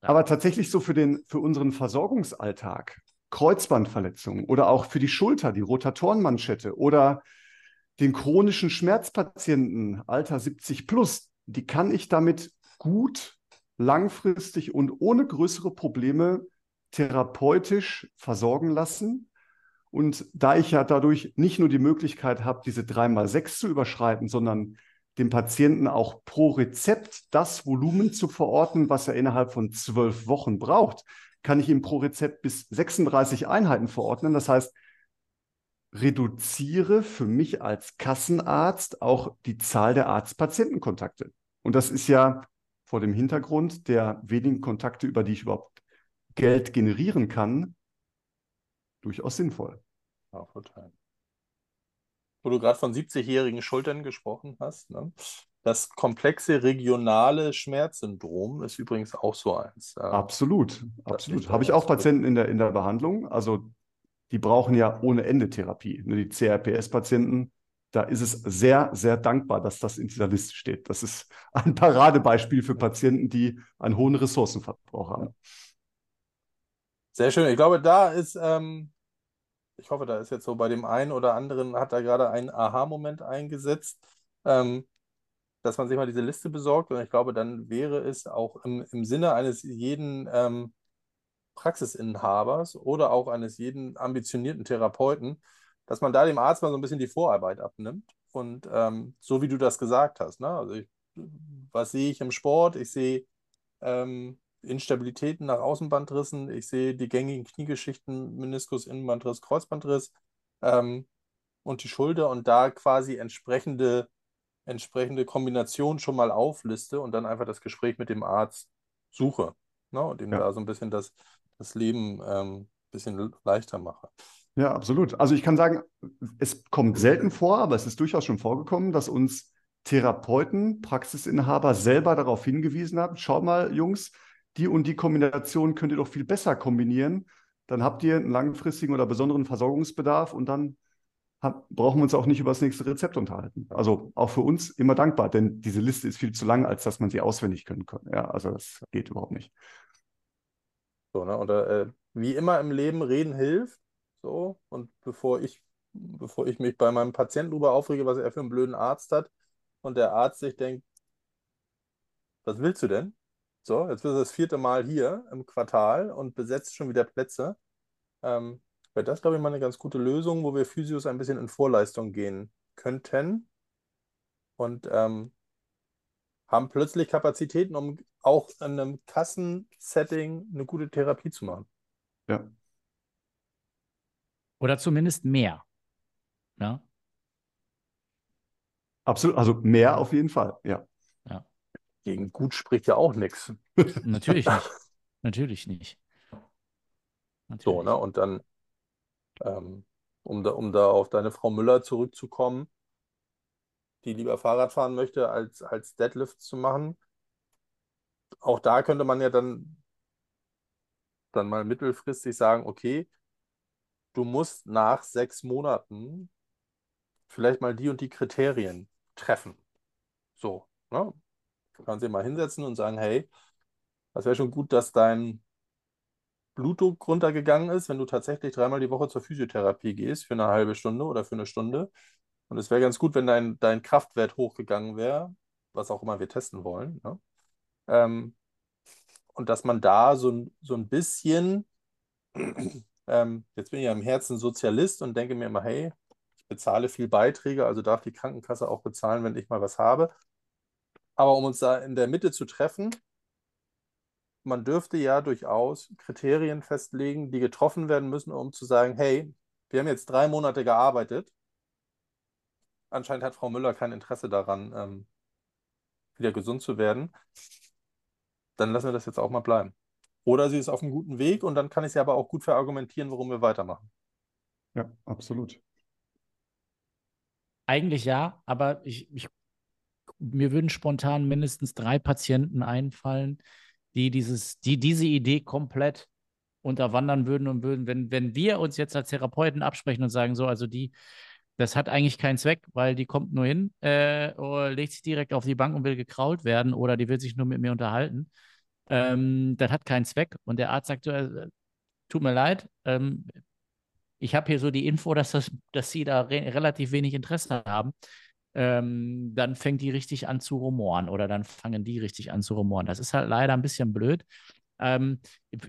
Aber tatsächlich so für, den, für unseren Versorgungsalltag Kreuzbandverletzungen oder auch für die Schulter, die Rotatorenmanschette oder den chronischen Schmerzpatienten Alter 70 plus, die kann ich damit gut, langfristig und ohne größere Probleme therapeutisch versorgen lassen. Und da ich ja dadurch nicht nur die Möglichkeit habe, diese 3x6 zu überschreiten, sondern dem Patienten auch pro Rezept das Volumen zu verorten, was er innerhalb von zwölf Wochen braucht, kann ich ihm pro Rezept bis 36 Einheiten verordnen. Das heißt, reduziere für mich als Kassenarzt auch die Zahl der Arzt-Patienten-Kontakte. Und das ist ja vor dem Hintergrund der wenigen Kontakte, über die ich überhaupt Geld generieren kann, durchaus sinnvoll. Ja. Wo du gerade von 70-jährigen Schultern gesprochen hast, ne? Das komplexe regionale Schmerzsyndrom ist übrigens auch so eins. Absolut, absolut. Habe ich auch Patienten in der, in der Behandlung. Also die brauchen ja ohne Ende Therapie. Ne, die CRPS-Patienten, da ist es sehr, sehr dankbar, dass das in dieser Liste steht. Das ist ein Paradebeispiel für Patienten, die einen hohen Ressourcenverbrauch haben. Sehr schön. Ich glaube, da ist, ähm, ich hoffe, da ist jetzt so bei dem einen oder anderen, hat da gerade ein Aha-Moment eingesetzt, ähm, dass man sich mal diese Liste besorgt. Und ich glaube, dann wäre es auch im, im Sinne eines jeden ähm, Praxisinhabers oder auch eines jeden ambitionierten Therapeuten, dass man da dem Arzt mal so ein bisschen die Vorarbeit abnimmt. Und ähm, so wie du das gesagt hast, ne? also ich, was sehe ich im Sport? Ich sehe ähm, Instabilitäten nach Außenbandrissen, ich sehe die gängigen Kniegeschichten, Meniskus, Innenbandriss, Kreuzbandriss ähm, und die Schulter und da quasi entsprechende, entsprechende Kombinationen schon mal aufliste und dann einfach das Gespräch mit dem Arzt suche ne? und ihm ja. da so ein bisschen das, das Leben ein ähm, bisschen leichter mache. Ja, absolut. Also ich kann sagen, es kommt selten vor, aber es ist durchaus schon vorgekommen, dass uns Therapeuten, Praxisinhaber selber darauf hingewiesen haben, schau mal, Jungs, die und die Kombination könnt ihr doch viel besser kombinieren. Dann habt ihr einen langfristigen oder besonderen Versorgungsbedarf und dann brauchen wir uns auch nicht über das nächste Rezept unterhalten. Also auch für uns immer dankbar, denn diese Liste ist viel zu lang, als dass man sie auswendig können kann. Ja, also das geht überhaupt nicht. So, ne? Und äh, wie immer im Leben, reden hilft. So, und bevor ich, bevor ich mich bei meinem Patienten darüber aufrege, was er für einen blöden Arzt hat, und der Arzt sich denkt, was willst du denn? So, jetzt bist du das vierte Mal hier im Quartal und besetzt schon wieder Plätze. Ähm, wäre das, glaube ich, mal eine ganz gute Lösung, wo wir Physios ein bisschen in Vorleistung gehen könnten und ähm, haben plötzlich Kapazitäten, um auch in einem Kassensetting eine gute Therapie zu machen. Ja. Oder zumindest mehr. Ja. Absolut, also mehr auf jeden Fall, ja. Gegen gut spricht ja auch nichts. Natürlich nicht. Natürlich nicht. Natürlich. So, ne? Und dann, ähm, um, da, um da auf deine Frau Müller zurückzukommen, die lieber Fahrrad fahren möchte, als, als Deadlift zu machen. Auch da könnte man ja dann, dann mal mittelfristig sagen, okay, du musst nach sechs Monaten vielleicht mal die und die Kriterien treffen. So, ne? Du kannst dich mal hinsetzen und sagen, hey, das wäre schon gut, dass dein Blutdruck runtergegangen ist, wenn du tatsächlich dreimal die Woche zur Physiotherapie gehst für eine halbe Stunde oder für eine Stunde. Und es wäre ganz gut, wenn dein, dein Kraftwert hochgegangen wäre, was auch immer wir testen wollen. Ne? Ähm, und dass man da so, so ein bisschen, ähm, jetzt bin ich ja im Herzen Sozialist und denke mir immer, hey, ich bezahle viel Beiträge, also darf die Krankenkasse auch bezahlen, wenn ich mal was habe. Aber um uns da in der Mitte zu treffen, man dürfte ja durchaus Kriterien festlegen, die getroffen werden müssen, um zu sagen, hey, wir haben jetzt drei Monate gearbeitet. Anscheinend hat Frau Müller kein Interesse daran, ähm, wieder gesund zu werden. Dann lassen wir das jetzt auch mal bleiben. Oder sie ist auf einem guten Weg und dann kann ich sie aber auch gut verargumentieren, warum wir weitermachen. Ja, absolut. Eigentlich ja, aber ich, ich mir würden spontan mindestens drei Patienten einfallen, die dieses, die diese Idee komplett unterwandern würden und würden, wenn, wenn wir uns jetzt als Therapeuten absprechen und sagen, so, also die, das hat eigentlich keinen Zweck, weil die kommt nur hin, äh, oder legt sich direkt auf die Bank und will gekrault werden oder die will sich nur mit mir unterhalten. Ähm, das hat keinen Zweck. Und der Arzt sagt, äh, tut mir leid, ähm, ich habe hier so die Info, dass, das, dass sie da re relativ wenig Interesse haben ähm, dann fängt die richtig an zu rumoren oder dann fangen die richtig an zu rumoren. Das ist halt leider ein bisschen blöd. Ähm,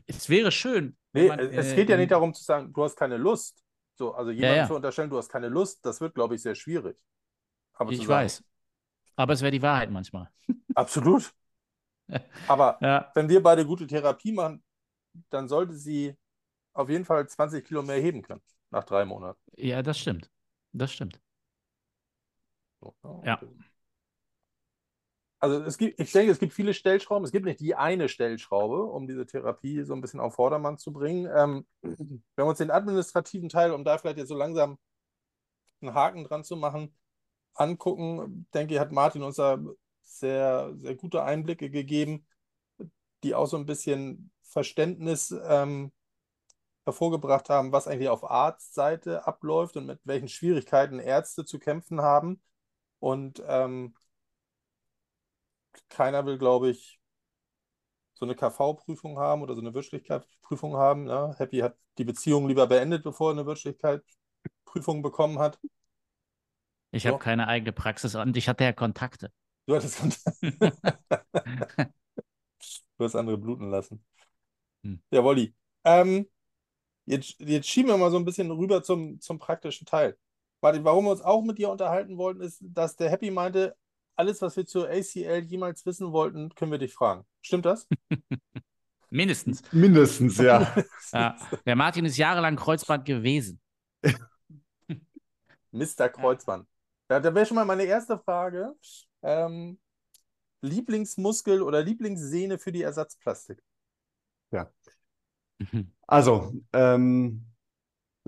es wäre schön. Nee, man, es geht ja nicht darum zu sagen, du hast keine Lust. So, also jemandem ja, ja. zu unterstellen, du hast keine Lust, das wird, glaube ich, sehr schwierig. Aber ich weiß. Aber es wäre die Wahrheit manchmal. Absolut. Aber Ja, wenn wir beide gute Therapie machen, dann sollte sie auf jeden Fall 20 Kilo mehr heben können nach drei Monaten. ja, das stimmt. Das stimmt. Ja. Also es gibt, ich denke, es gibt viele Stellschrauben. Es gibt nicht die eine Stellschraube, um diese Therapie so ein bisschen auf Vordermann zu bringen. Ähm, wenn wir uns den administrativen Teil, um da vielleicht jetzt so langsam einen Haken dran zu machen, angucken, denke ich, hat Martin uns da sehr, sehr gute Einblicke gegeben, die auch so ein bisschen Verständnis ähm, hervorgebracht haben, was eigentlich auf Arztseite abläuft und mit welchen Schwierigkeiten Ärzte zu kämpfen haben. Und ähm, keiner will, glaube ich, so eine KV-Prüfung haben oder so eine Wirtschaftlichkeitsprüfung haben. Ne? Happy hat die Beziehung lieber beendet, bevor er eine Wirtschaftlichkeitsprüfung bekommen hat. Ich So. habe keine eigene Praxis und ich hatte ja Kontakte. Du hattest Du hast andere bluten lassen. Hm. Ja, Wolli. Ähm, jetzt, jetzt schieben wir mal so ein bisschen rüber zum, zum praktischen Teil. Martin, warum wir uns auch mit dir unterhalten wollten, ist, dass der Happy meinte, alles, was wir zur ACL jemals wissen wollten, können wir dich fragen. Stimmt das? Mindestens. Mindestens, ja. Ja. Der Martin ist jahrelang Kreuzband gewesen. Mr. Kreuzmann. Ja, da wäre schon mal meine erste Frage. Ähm, Lieblingsmuskel oder Lieblingssehne für die Ersatzplastik? Also, ähm,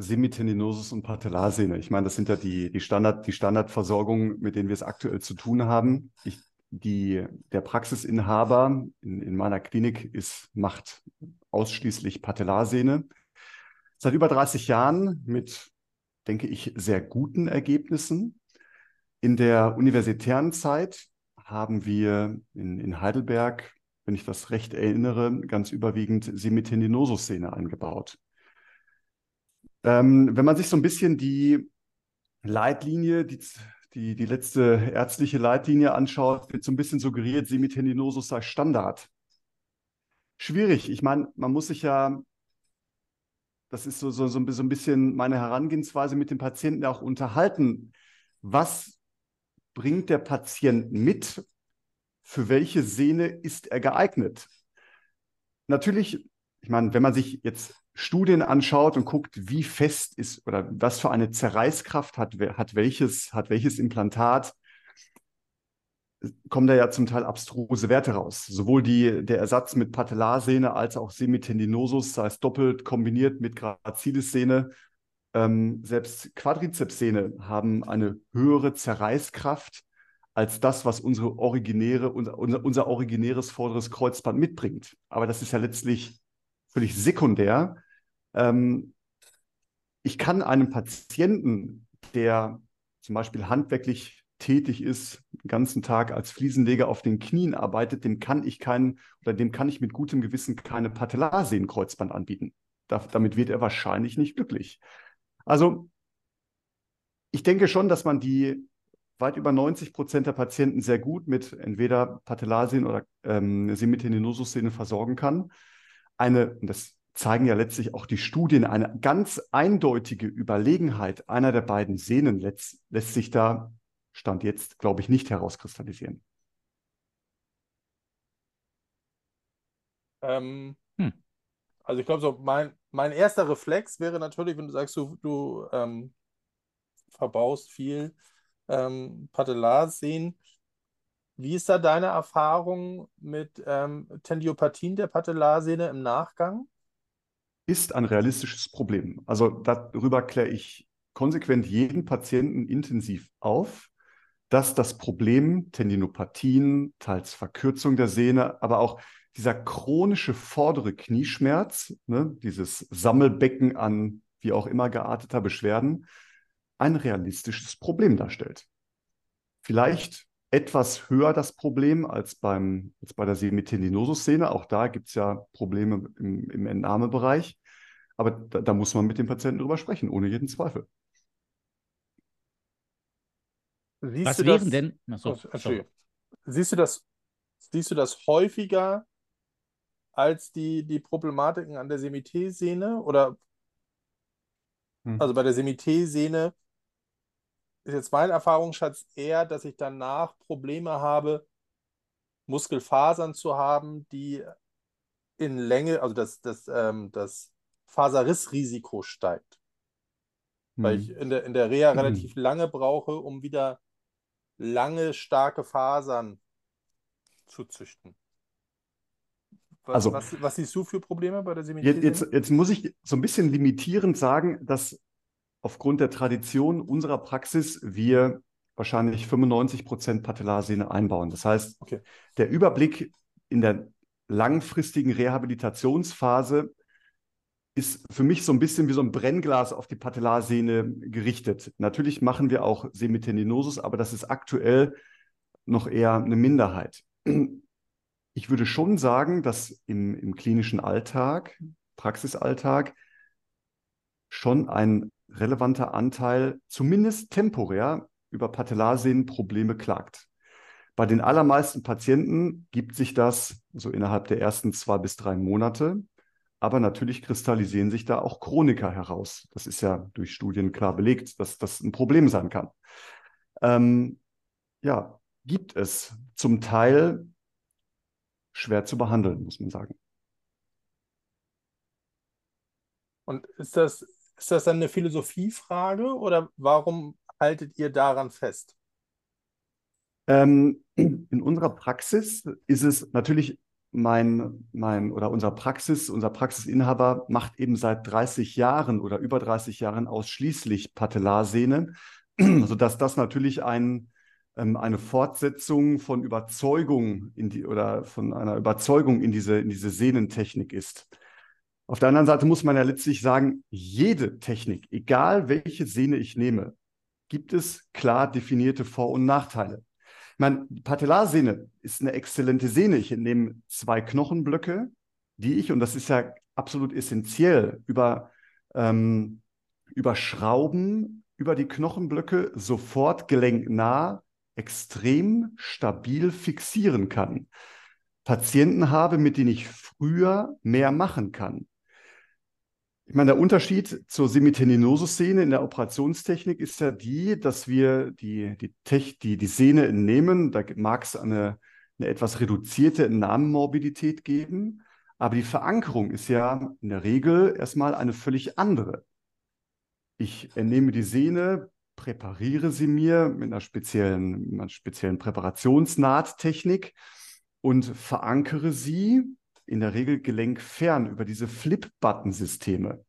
Semitendinosus und Patellarsehne. Ich meine, das sind ja die, die, Standard, die Standardversorgung, mit denen wir es aktuell zu tun haben. Ich, die, der Praxisinhaber in, in meiner Klinik ist, macht ausschließlich Patellarsehne. Seit über 30 Jahren mit, denke ich, sehr guten Ergebnissen. In der universitären Zeit haben wir in, in Heidelberg, wenn ich das recht erinnere, ganz überwiegend Semitendinosus-Szene eingebaut. Ähm, wenn man sich so ein bisschen die Leitlinie, die, die, die letzte ärztliche Leitlinie anschaut, wird so ein bisschen suggeriert, Semitendinosus sei Standard. Schwierig. Ich meine, man muss sich ja, das ist so, so, so ein bisschen meine Herangehensweise mit dem Patienten auch unterhalten. Was bringt der Patient mit? Für welche Sehne ist er geeignet? Natürlich, ich meine, wenn man sich jetzt Studien anschaut und guckt, wie fest ist oder was für eine Zerreißkraft hat, hat, welches, hat welches Implantat, kommen da ja zum Teil abstruse Werte raus. Sowohl die, der Ersatz mit Patellarsehne als auch Semitendinosus, sei es doppelt kombiniert mit Gracilis-Sehne, ähm, selbst Quadrizepssehne haben eine höhere Zerreißkraft als das, was unsere originäre, unser, unser, unser originäres vorderes Kreuzband mitbringt. Aber das ist ja letztlich völlig sekundär. Ähm, ich kann einem Patienten, der zum Beispiel handwerklich tätig ist, den ganzen Tag als Fliesenleger auf den Knien arbeitet, dem kann ich keinen oder dem kann ich mit gutem Gewissen keine Patellarsenenkreuzband anbieten. Da, damit wird er wahrscheinlich nicht glücklich. Also ich denke schon, dass man die weit über 90 Prozent der Patienten sehr gut mit entweder Patellarsehnen oder ähm, Semitendinosus-Sehne versorgen kann. Eine, und das zeigen ja letztlich auch die Studien, eine ganz eindeutige Überlegenheit einer der beiden Sehnen lässt, lässt sich da, Stand jetzt, glaube ich, nicht herauskristallisieren. Ähm, Hm. Also ich glaube, so mein, mein erster Reflex wäre natürlich, wenn du sagst, du, du ähm, verbaust viel ähm, Patellarsehnen. Wie ist da deine Erfahrung mit ähm, Tendiopathien der Patellarsehne im Nachgang? Ist ein realistisches Problem. Also darüber kläre ich konsequent jeden Patienten intensiv auf, dass das Problem Tendinopathien, teils Verkürzung der Sehne, aber auch dieser chronische vordere Knieschmerz, ne, dieses Sammelbecken an wie auch immer gearteter Beschwerden, ein realistisches Problem darstellt. Vielleicht etwas höher das Problem als, beim, als bei der Semitendinosus-Szene. Auch da gibt es ja Probleme im, im Entnahmebereich. Aber da, da, muss man mit dem Patienten drüber sprechen, ohne jeden Zweifel. Siehst Was du wären das, denn? Achso, Entschuldigung. Siehst du das, siehst du das häufiger als die, die Problematiken an der Semité-Sehne? Oder Hm. also bei der Semité-Sehne ist jetzt mein Erfahrungsschatz eher, dass ich danach Probleme habe, Muskelfasern zu haben, die in Länge, also das, das, ähm, das Faserrissrisiko steigt. Weil ich Hm. in der, in der Reha Mhm. relativ lange brauche, um wieder lange, starke Fasern zu züchten. Was, Also was, was siehst du für Probleme bei der jetzt, Symmetrie? jetzt, jetzt muss ich so ein bisschen limitierend sagen, dass aufgrund der Tradition unserer Praxis wir wahrscheinlich 95 Prozent Patellarsehne einbauen. Das heißt, Okay. der Überblick in der langfristigen Rehabilitationsphase ist für mich so ein bisschen wie so ein Brennglas auf die Patellarsehne gerichtet. Natürlich machen wir auch Semitendinosus, aber das ist aktuell noch eher eine Minderheit. Ich würde schon sagen, dass im, im klinischen Alltag, Praxisalltag, schon ein relevanter Anteil, zumindest temporär, über Patellarsehnenprobleme klagt. Bei den allermeisten Patienten gibt sich das so innerhalb der ersten zwei bis drei Monate. Aber natürlich kristallisieren sich da auch Chroniker heraus. Das ist ja durch Studien klar belegt, dass das ein Problem sein kann. Ähm, ja, gibt es zum Teil schwer zu behandeln, muss man sagen. Und ist das, ist das dann eine Philosophiefrage oder warum haltet ihr daran fest? Ähm, in unserer Praxis ist es natürlich mein, mein oder unser Praxis, unser Praxisinhaber macht eben seit 30 Jahren oder über 30 Jahren ausschließlich Patellarsehne, sodass das natürlich ein, ähm, eine Fortsetzung von Überzeugung in die oder von einer Überzeugung in diese, in diese Sehnentechnik ist. Auf der anderen Seite muss man ja letztlich sagen, jede Technik, egal welche Sehne ich nehme, gibt es klar definierte Vor- und Nachteile. Ich meine, die Patellarsehne ist eine exzellente Sehne. Ich nehme zwei Knochenblöcke, die ich, und das ist ja absolut essentiell, über, ähm, über Schrauben, über die Knochenblöcke sofort gelenknah extrem stabil fixieren kann. Patienten habe, mit denen ich früher mehr machen kann. Ich meine, der Unterschied zur Semitendinosus-Szene in der Operationstechnik ist ja die, dass wir die, die, Tech, die, die Sehne entnehmen. Da mag es eine, eine etwas reduzierte Entnahmemorbidität geben, aber die Verankerung ist ja in der Regel erstmal eine völlig andere. Ich entnehme die Sehne, präpariere sie mir mit einer speziellen, mit einer speziellen Präparationsnahttechnik und verankere sie in der Regel gelenkfern über diese Flip-Button-Systeme.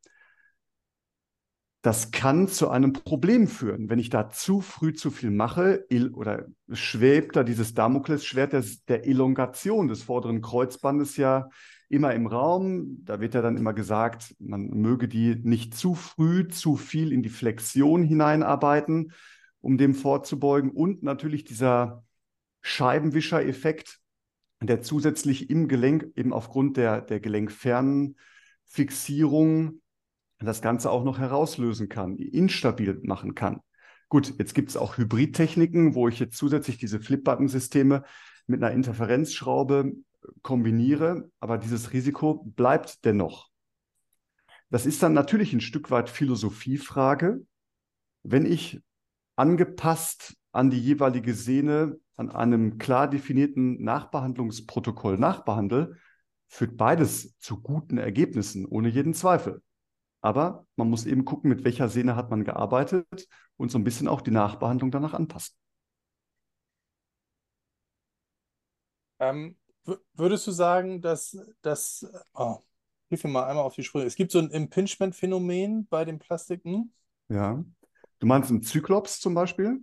Das kann zu einem Problem führen. Wenn ich da zu früh zu viel mache oder schwebt da dieses Damoklesschwert der, der Elongation des vorderen Kreuzbandes ja immer im Raum. Da wird ja dann immer gesagt, man möge die nicht zu früh, zu viel in die Flexion hineinarbeiten, um dem vorzubeugen. Und natürlich dieser Scheibenwischer-Effekt, der zusätzlich im Gelenk eben aufgrund der, der gelenkfernen Fixierung das Ganze auch noch herauslösen kann, instabil machen kann. Gut, jetzt gibt es auch Hybridtechniken, wo ich jetzt zusätzlich diese Flip-Button-Systeme mit einer Interferenzschraube kombiniere, aber dieses Risiko bleibt dennoch. Das ist dann natürlich ein Stück weit Philosophiefrage. Wenn ich angepasst an die jeweilige Sehne an einem klar definierten Nachbehandlungsprotokoll nachbehandle, führt beides zu guten Ergebnissen, ohne jeden Zweifel. Aber man muss eben gucken, mit welcher Sehne hat man gearbeitet und so ein bisschen auch die Nachbehandlung danach anpassen. Ähm, würdest du sagen, dass das, oh, hilf mir mal einmal auf die Sprünge. Es gibt so ein Impingement-Phänomen bei den Plastiken. Ja. Du meinst im Zyklops zum Beispiel?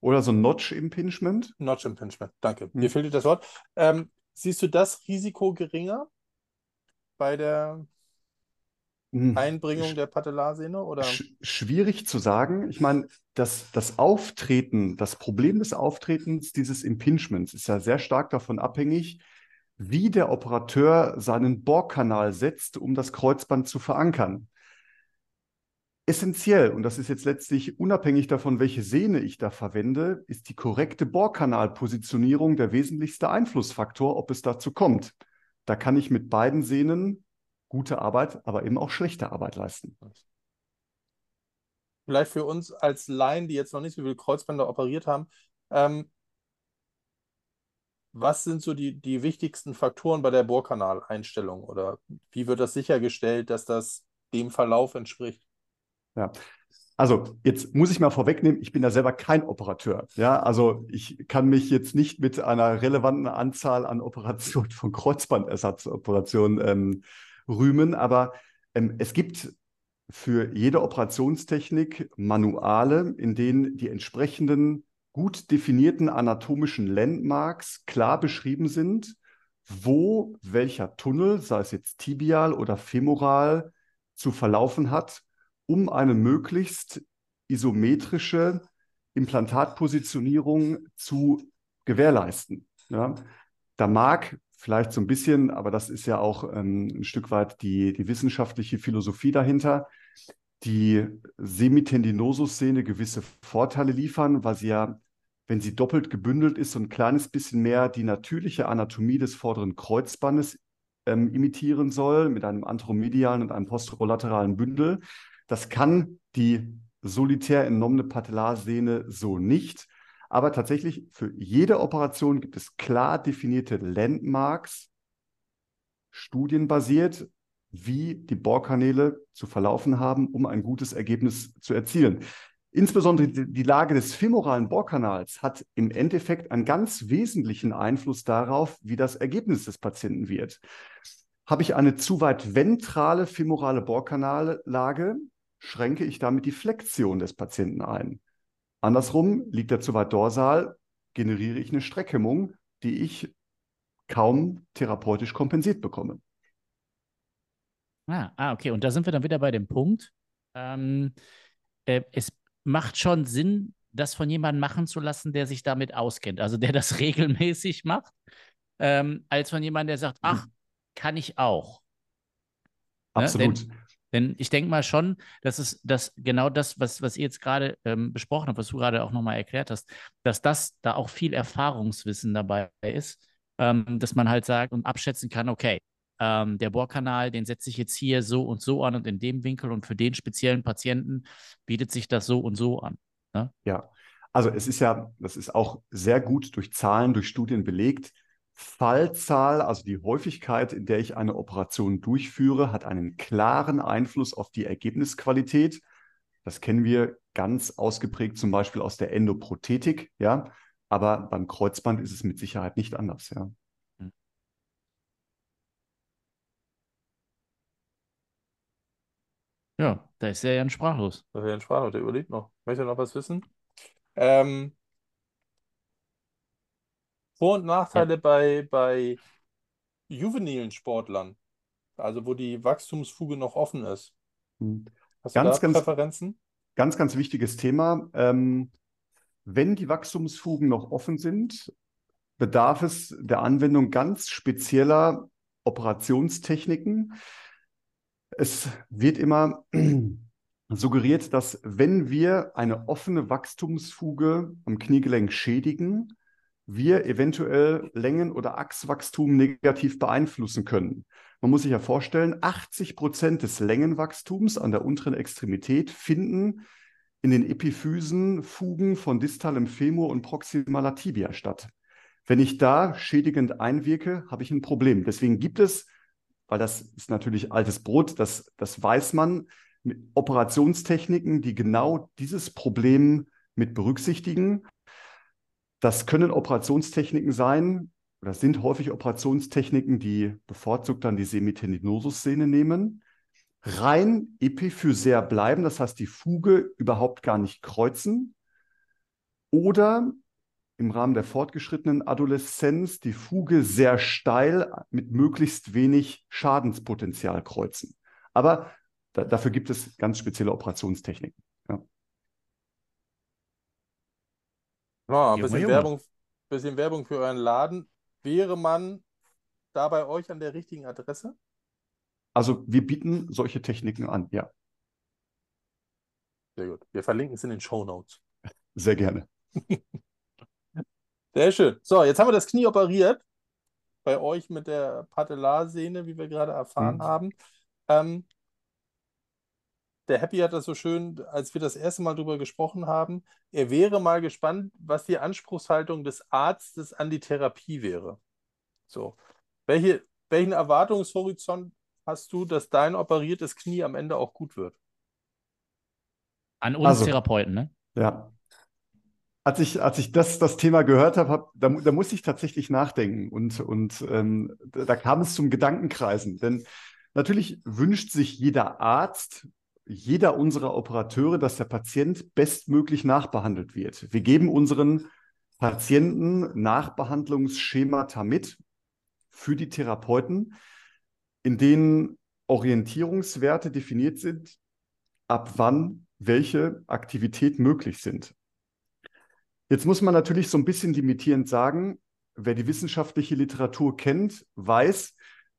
Oder so ein Notch-Impingement? Notch-Impingement, danke. Hm. Mir fehlt das Wort. Ähm, siehst du das Risiko geringer bei der Hm. Einbringung der Patellarsehne? Oder? Sch schwierig zu sagen. Ich meine, das, das Auftreten, das Problem des Auftretens dieses Impingements ist ja sehr stark davon abhängig, wie der Operateur seinen Bohrkanal setzt, um das Kreuzband zu verankern. Essentiell, und das ist jetzt letztlich unabhängig davon, welche Sehne ich da verwende, ist die korrekte Bohrkanalpositionierung der wesentlichste Einflussfaktor, ob es dazu kommt. Da kann ich mit beiden Sehnen gute Arbeit, aber eben auch schlechte Arbeit leisten. vielleicht für uns als Laien, die jetzt noch nicht so viele Kreuzbänder operiert haben, ähm, was sind so die, die wichtigsten Faktoren bei der Bohrkanaleinstellung oder wie wird das sichergestellt, dass das dem Verlauf entspricht? Ja, also jetzt muss ich mal vorwegnehmen, ich bin ja selber kein Operateur. Ja, also ich kann mich jetzt nicht mit einer relevanten Anzahl an Operationen von Kreuzbandersatzoperationen ähm, rühmen, aber ähm, es gibt für jede Operationstechnik Manuale, in denen die entsprechenden gut definierten anatomischen Landmarks klar beschrieben sind, wo welcher Tunnel, sei es jetzt tibial oder femoral, zu verlaufen hat, um eine möglichst isometrische Implantatpositionierung zu gewährleisten. Ja, da mag vielleicht so ein bisschen, aber das ist ja auch ähm, ein Stück weit die, die wissenschaftliche Philosophie dahinter, die Semitendinosus-Szene gewisse Vorteile liefern, weil sie ja, wenn sie doppelt gebündelt ist, so ein kleines bisschen mehr die natürliche Anatomie des vorderen Kreuzbandes ähm, imitieren soll, mit einem anteromedialen und einem posterolateralen Bündel. Das kann die solitär entnommene Patellarsehne so nicht. Aber tatsächlich für jede Operation gibt es klar definierte Landmarks, studienbasiert, wie die Bohrkanäle zu verlaufen haben, um ein gutes Ergebnis zu erzielen. Insbesondere die Lage des femoralen Bohrkanals hat im Endeffekt einen ganz wesentlichen Einfluss darauf, wie das Ergebnis des Patienten wird. Habe ich eine zu weit ventrale femorale Bohrkanallage, schränke ich damit die Flexion des Patienten ein. Andersrum, liegt er zu weit dorsal, generiere ich eine Streckhemmung, die ich kaum therapeutisch kompensiert bekomme. Ah, ah, okay. Und da sind wir dann wieder bei dem Punkt. Ähm, äh, es macht schon Sinn, das von jemandem machen zu lassen, der sich damit auskennt, also der das regelmäßig macht, ähm, als von jemandem, der sagt, ach, kann ich auch. Absolut. Ne? Denn, denn, ich denke mal schon, dass es das genau das, was, was ihr jetzt gerade ähm, besprochen habt, was du gerade auch nochmal erklärt hast, dass das da auch viel Erfahrungswissen dabei ist, ähm, dass man halt sagt und abschätzen kann, okay, ähm, der Bohrkanal, den setze ich jetzt hier so und so an und in dem Winkel und für den speziellen Patienten bietet sich das so und so an. Ne? Ja, also es ist ja, das ist auch sehr gut durch Zahlen, durch Studien belegt. Fallzahl, also die Häufigkeit, in der ich eine Operation durchführe, hat einen klaren Einfluss auf die Ergebnisqualität. Das kennen wir ganz ausgeprägt zum Beispiel aus der Endoprothetik, ja. Aber beim Kreuzband ist es mit Sicherheit nicht anders, ja. Ja, da ist er ja sprachlos. Da ist er ja sprachlos, der überlegt noch. Möchte er noch was wissen? Ähm, Vor- und Nachteile ja. bei, bei juvenilen Sportlern, also wo die Wachstumsfuge noch offen ist. Hm. Hast du ganz, da Präferenzen? Ganz, ganz wichtiges Thema. Ähm, wenn die Wachstumsfugen noch offen sind, bedarf es der Anwendung ganz spezieller Operationstechniken. Es wird immer suggeriert, dass wenn wir eine offene Wachstumsfuge am Kniegelenk schädigen, wir eventuell Längen- oder Achswachstum negativ beeinflussen können. Man muss sich ja vorstellen, 80 Prozent des Längenwachstums an der unteren Extremität finden in den Epiphysenfugen von distalem Femur und proximaler Tibia statt. Wenn ich da schädigend einwirke, habe ich ein Problem. Deswegen gibt es weil das ist natürlich altes Brot, das, das weiß man, Operationstechniken, die genau dieses Problem mit berücksichtigen. Das können Operationstechniken sein, oder sind häufig Operationstechniken, die bevorzugt dann die Semitendinosus-Szene nehmen, rein epiphysär bleiben, das heißt die Fuge überhaupt gar nicht kreuzen, oder im Rahmen der fortgeschrittenen Adoleszenz die Fuge sehr steil mit möglichst wenig Schadenspotenzial kreuzen. Aber da, dafür gibt es ganz spezielle Operationstechniken. Ja. Ein bisschen Werbung, bisschen Werbung für euren Laden. Wäre man da bei euch an der richtigen Adresse? Also wir bieten solche Techniken an, ja. Sehr gut. Wir verlinken es in den Show Notes. Sehr gerne. Sehr schön. So, jetzt haben wir das Knie operiert. Bei euch mit der Patellarsehne, wie wir gerade erfahren mhm. haben. Ähm, der Happy hat das so schön, als wir das erste Mal drüber gesprochen haben, er wäre mal gespannt, was die Anspruchshaltung des Arztes an die Therapie wäre. So. Welche, welchen Erwartungshorizont hast du, dass dein operiertes Knie am Ende auch gut wird? An uns also, Therapeuten, ne? Ja. Als ich, als ich das, das Thema gehört habe, hab, da, da musste ich tatsächlich nachdenken und, und ähm, da kam es zum Gedankenkreisen. Denn natürlich wünscht sich jeder Arzt, jeder unserer Operateure, dass der Patient bestmöglich nachbehandelt wird. Wir geben unseren Patienten Nachbehandlungsschemata mit für die Therapeuten, in denen Orientierungswerte definiert sind, ab wann welche Aktivität möglich sind. Jetzt muss man natürlich so ein bisschen limitierend sagen, wer die wissenschaftliche Literatur kennt, weiß,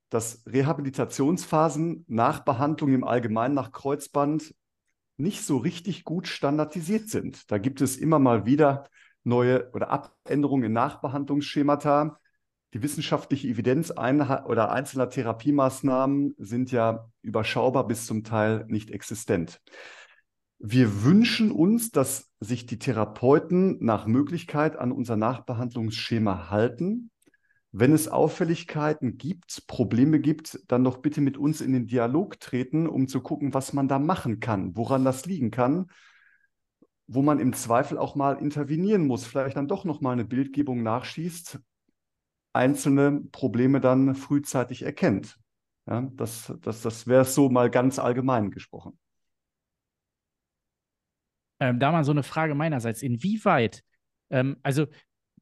dass Rehabilitationsphasen nach Behandlung im Allgemeinen nach Kreuzband nicht so richtig gut standardisiert sind. Da gibt es immer mal wieder neue oder Abänderungen in Nachbehandlungsschemata. Die wissenschaftliche Evidenz oder einzelner Therapiemaßnahmen sind ja überschaubar bis zum Teil nicht existent. Wir wünschen uns, dass sich die Therapeuten nach Möglichkeit an unser Nachbehandlungsschema halten. Wenn es Auffälligkeiten gibt, Probleme gibt, dann doch bitte mit uns in den Dialog treten, um zu gucken, was man da machen kann, woran das liegen kann, wo man im Zweifel auch mal intervenieren muss, vielleicht dann doch noch mal eine Bildgebung nachschießt, einzelne Probleme dann frühzeitig erkennt. Ja, das das, das wäre so mal ganz allgemein gesprochen. Ähm, da mal so eine Frage meinerseits. Inwieweit, ähm, also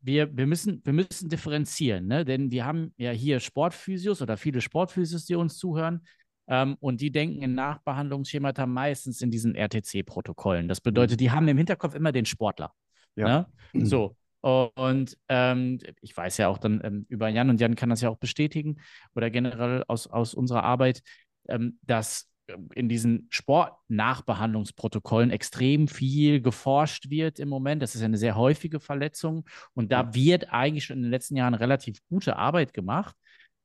wir, wir, müssen, wir müssen differenzieren, ne? denn wir haben ja hier Sportphysios oder viele Sportphysios, die uns zuhören. Ähm, und die denken in Nachbehandlungsschemata meistens in diesen RTC-Protokollen. Das bedeutet, die haben im Hinterkopf immer den Sportler. Ja. Ne? So. Und ähm, ich weiß ja auch dann ähm, über Jan und Jan kann das ja auch bestätigen oder generell aus, aus unserer Arbeit, ähm, dass in diesen Sportnachbehandlungsprotokollen extrem viel geforscht wird im Moment. Das ist eine sehr häufige Verletzung und da wird eigentlich schon in den letzten Jahren relativ gute Arbeit gemacht.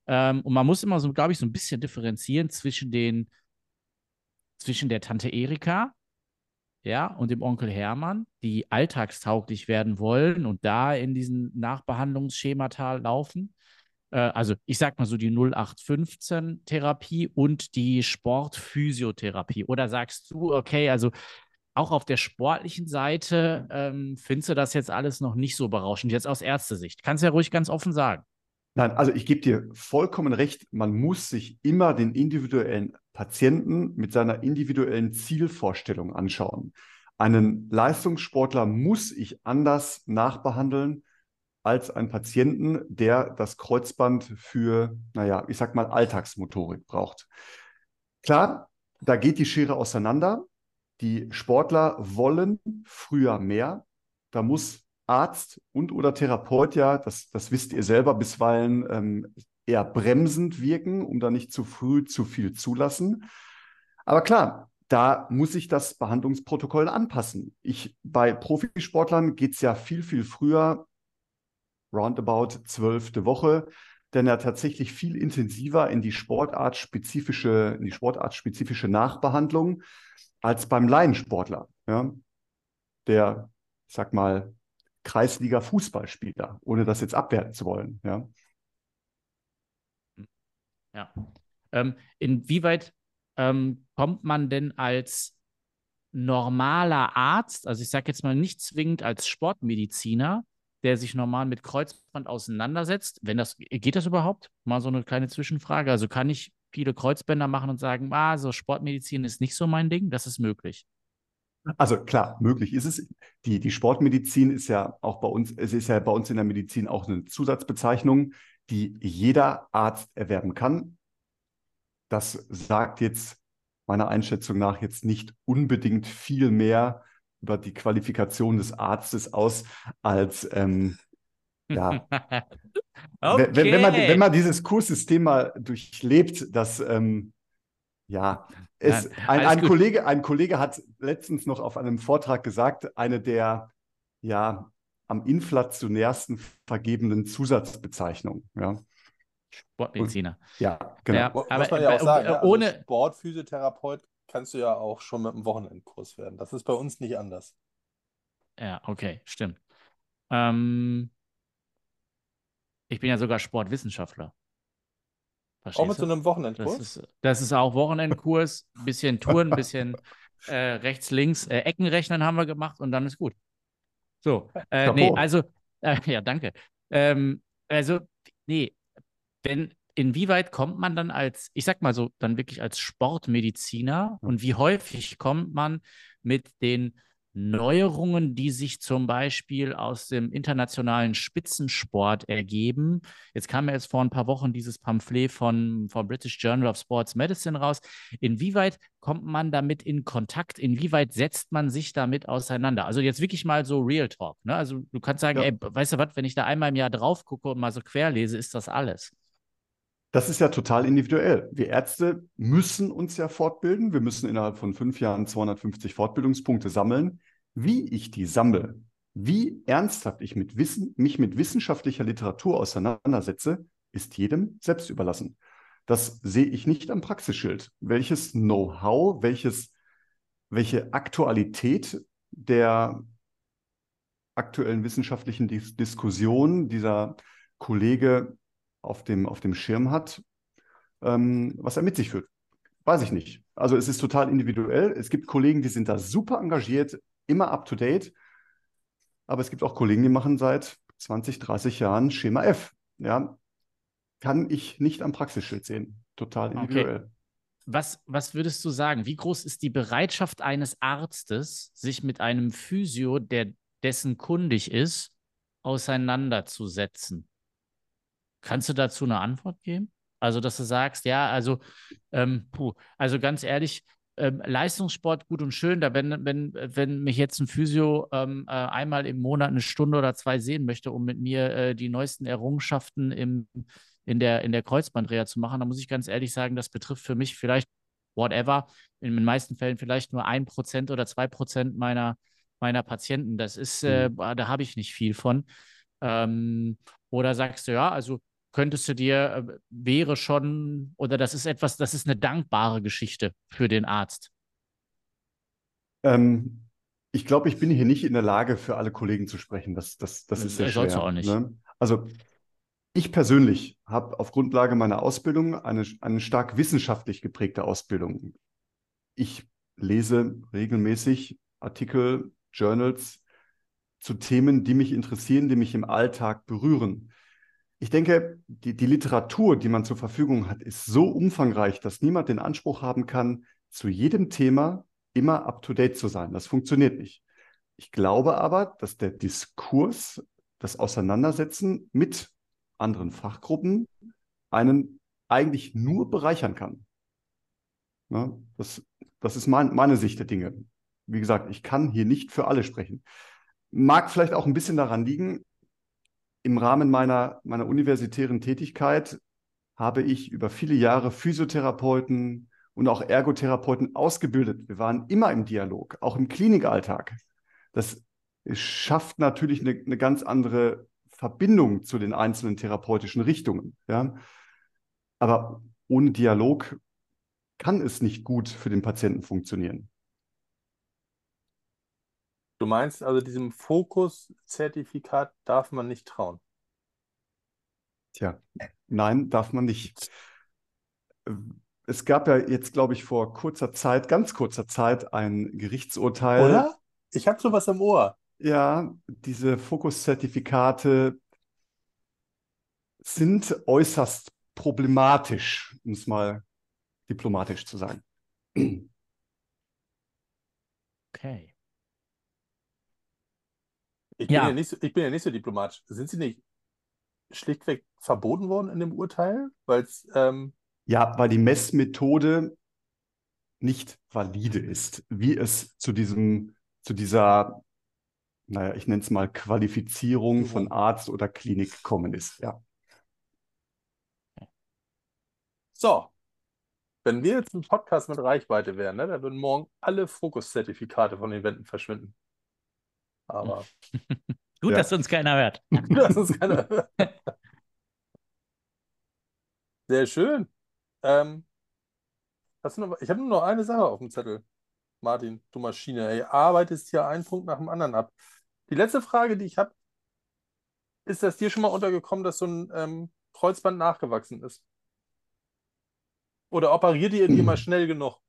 Ähm, und man muss immer so, glaube ich, so ein bisschen differenzieren zwischen den, zwischen der Tante Erika, ja, und dem Onkel Hermann, die alltagstauglich werden wollen und da in diesen Nachbehandlungsschemata laufen also ich sag mal so die 0815-Therapie und die Sportphysiotherapie? Oder sagst du, okay, also auch auf der sportlichen Seite ähm, findest du das jetzt alles noch nicht so berauschend, jetzt aus Ärztesicht? Kannst ja ruhig ganz offen sagen. Nein, also ich gebe dir vollkommen recht, man muss sich immer den individuellen Patienten mit seiner individuellen Zielvorstellung anschauen. Einen Leistungssportler muss ich anders nachbehandeln als einen Patienten, der das Kreuzband für, naja, ich sag mal, Alltagsmotorik braucht. Klar, da geht die Schere auseinander. Die Sportler wollen früher mehr. Da muss Arzt und oder Therapeut ja, das, das wisst ihr selber, bisweilen ähm, eher bremsend wirken, um da nicht zu früh zu viel zulassen. Aber klar, da muss ich das Behandlungsprotokoll anpassen. Ich, bei Profisportlern geht es ja viel, viel früher roundabout zwölfte Woche, denn er tatsächlich viel intensiver in die sportartspezifische, in die sportartspezifische Nachbehandlung als beim Laiensportler, ja, der, ich sag mal, Kreisliga-Fußballspieler, ohne das jetzt abwerten zu wollen. Ja. Ja. Ähm, inwieweit ähm, kommt man denn als normaler Arzt, also ich sage jetzt mal nicht zwingend als Sportmediziner, der sich normal mit Kreuzband auseinandersetzt. Wenn das, geht das überhaupt? Mal so eine kleine Zwischenfrage. Also kann ich viele Kreuzbänder machen und sagen, ah, so Sportmedizin ist nicht so mein Ding? Das ist möglich. Also klar, möglich ist es. Die, die Sportmedizin ist ja auch bei uns, es ist ja bei uns in der Medizin auch eine Zusatzbezeichnung, die jeder Arzt erwerben kann. Das sagt jetzt meiner Einschätzung nach jetzt nicht unbedingt viel mehr über die Qualifikation des Arztes aus als ähm, ja. okay. wenn, wenn, man, wenn man dieses Kurssystem mal durchlebt, dass ähm, ja, es, ja, ein, ein Kollege, ein Kollege hat letztens noch auf einem Vortrag gesagt, eine der ja am inflationärsten vergebenen Zusatzbezeichnungen. Ja. Sportmediziner. Und, ja, genau. Ja, aber, Muss man ja auch sagen, äh, ne? also ohne Sportphysiotherapeut kannst du ja auch schon mit einem Wochenendkurs werden. Das ist bei uns nicht anders. Ja, okay, stimmt. Ähm, ich bin ja sogar Sportwissenschaftler. Auch mit so einem Wochenendkurs? Das ist, das ist auch Wochenendkurs, bisschen Touren, bisschen äh, rechts, links, äh, Eckenrechnen haben wir gemacht und dann ist gut. So, äh, nee, also, äh, ja, danke. Ähm, also, nee, wenn, inwieweit kommt man dann als, ich sag mal so, dann wirklich als Sportmediziner und wie häufig kommt man mit den Neuerungen, die sich zum Beispiel aus dem internationalen Spitzensport ergeben. Jetzt kam ja jetzt vor ein paar Wochen dieses Pamphlet von, vom British Journal of Sports Medicine raus. Inwieweit kommt man damit in Kontakt? Inwieweit setzt man sich damit auseinander? Also jetzt wirklich mal so Real Talk. Ne? Also du kannst sagen, ja. ey, weißt du was, wenn ich da einmal im Jahr drauf gucke und mal so quer lese, ist das alles. Das ist ja total individuell. Wir Ärzte müssen uns ja fortbilden. Wir müssen innerhalb von fünf Jahren 250 Fortbildungspunkte sammeln. Wie ich die sammle, wie ernsthaft ich mit Wissen, mich mit wissenschaftlicher Literatur auseinandersetze, ist jedem selbst überlassen. Das sehe ich nicht am Praxisschild. Welches Know-how, welches, welche Aktualität der aktuellen wissenschaftlichen Dis Diskussion dieser Kollege auf dem, auf dem Schirm hat, ähm, was er mit sich führt. Weiß ich nicht. Also es ist total individuell. Es gibt Kollegen, die sind da super engagiert, immer up to date. Aber es gibt auch Kollegen, die machen seit 20, 30 Jahren Schema F. Ja, kann ich nicht am Praxisschild sehen. Total individuell. Okay. Was, was würdest du sagen? Wie groß ist die Bereitschaft eines Arztes, sich mit einem Physio, der dessen kundig ist, auseinanderzusetzen? Kannst du dazu eine Antwort geben? Also, dass du sagst, ja, also, ähm, puh, also ganz ehrlich, ähm, Leistungssport gut und schön, da wenn, wenn, wenn mich jetzt ein Physio ähm, äh, einmal im Monat eine Stunde oder zwei sehen möchte, um mit mir äh, die neuesten Errungenschaften im, in der, in der Kreuzbandreha zu machen, dann muss ich ganz ehrlich sagen, das betrifft für mich vielleicht whatever, in den meisten Fällen vielleicht nur ein Prozent oder zwei Prozent meiner, meiner Patienten. Das ist, äh, mhm. da habe ich nicht viel von. Ähm, oder sagst du, ja, also könntest du dir, äh, wäre schon, oder das ist etwas, das ist eine dankbare Geschichte für den Arzt? Ähm, ich glaube, ich bin hier nicht in der Lage, für alle Kollegen zu sprechen. Das, das, das ist sehr schwer. Sollst du auch nicht. Ne? Also ich persönlich habe auf Grundlage meiner Ausbildung eine, eine stark wissenschaftlich geprägte Ausbildung. Ich lese regelmäßig Artikel, Journals zu Themen, die mich interessieren, die mich im Alltag berühren. Ich denke, die, die Literatur, die man zur Verfügung hat, ist so umfangreich, dass niemand den Anspruch haben kann, zu jedem Thema immer up-to-date zu sein. Das funktioniert nicht. Ich glaube aber, dass der Diskurs, das Auseinandersetzen mit anderen Fachgruppen einen eigentlich nur bereichern kann. Ja, das, das ist mein, meine Sicht der Dinge. Wie gesagt, ich kann hier nicht für alle sprechen. Mag vielleicht auch ein bisschen daran liegen, im Rahmen meiner, meiner universitären Tätigkeit habe ich über viele Jahre Physiotherapeuten und auch Ergotherapeuten ausgebildet. Wir waren immer im Dialog, auch im Klinikalltag. Das schafft natürlich eine, eine ganz andere Verbindung zu den einzelnen therapeutischen Richtungen. Ja? Aber ohne Dialog kann es nicht gut für den Patienten funktionieren. Du meinst also, diesem Fokus-Zertifikat darf man nicht trauen? Tja, nein, darf man nicht. Es gab ja jetzt, glaube ich, vor kurzer Zeit, ganz kurzer Zeit, ein Gerichtsurteil. Oder? Ich habe sowas im Ohr. Ja, diese Fokus-Zertifikate sind äußerst problematisch, um es mal diplomatisch zu sagen. Okay. Ich bin ja, ja nicht so, ich bin ja nicht so diplomatisch. Sind sie nicht schlichtweg verboten worden in dem Urteil? Weil's, ähm ja, weil die Messmethode nicht valide ist, wie es zu diesem, zu dieser, naja, ich nenne es mal Qualifizierung von Arzt oder Klinik gekommen ist, ja. So, wenn wir jetzt ein Podcast mit Reichweite wären, ne, dann würden morgen alle Fokuszertifikate von den Wänden verschwinden. Aber. Gut, ja. dass uns keiner hört. Gut, dass uns keiner hört. Sehr schön. Ähm, Hast du noch, ich habe nur noch eine Sache auf dem Zettel. Martin, du Maschine, ey, arbeitest hier einen Punkt nach dem anderen ab. Die letzte Frage, die ich habe, ist das dir schon mal untergekommen, dass so ein ähm, Kreuzband nachgewachsen ist? Oder operiert ihr die mal schnell genug?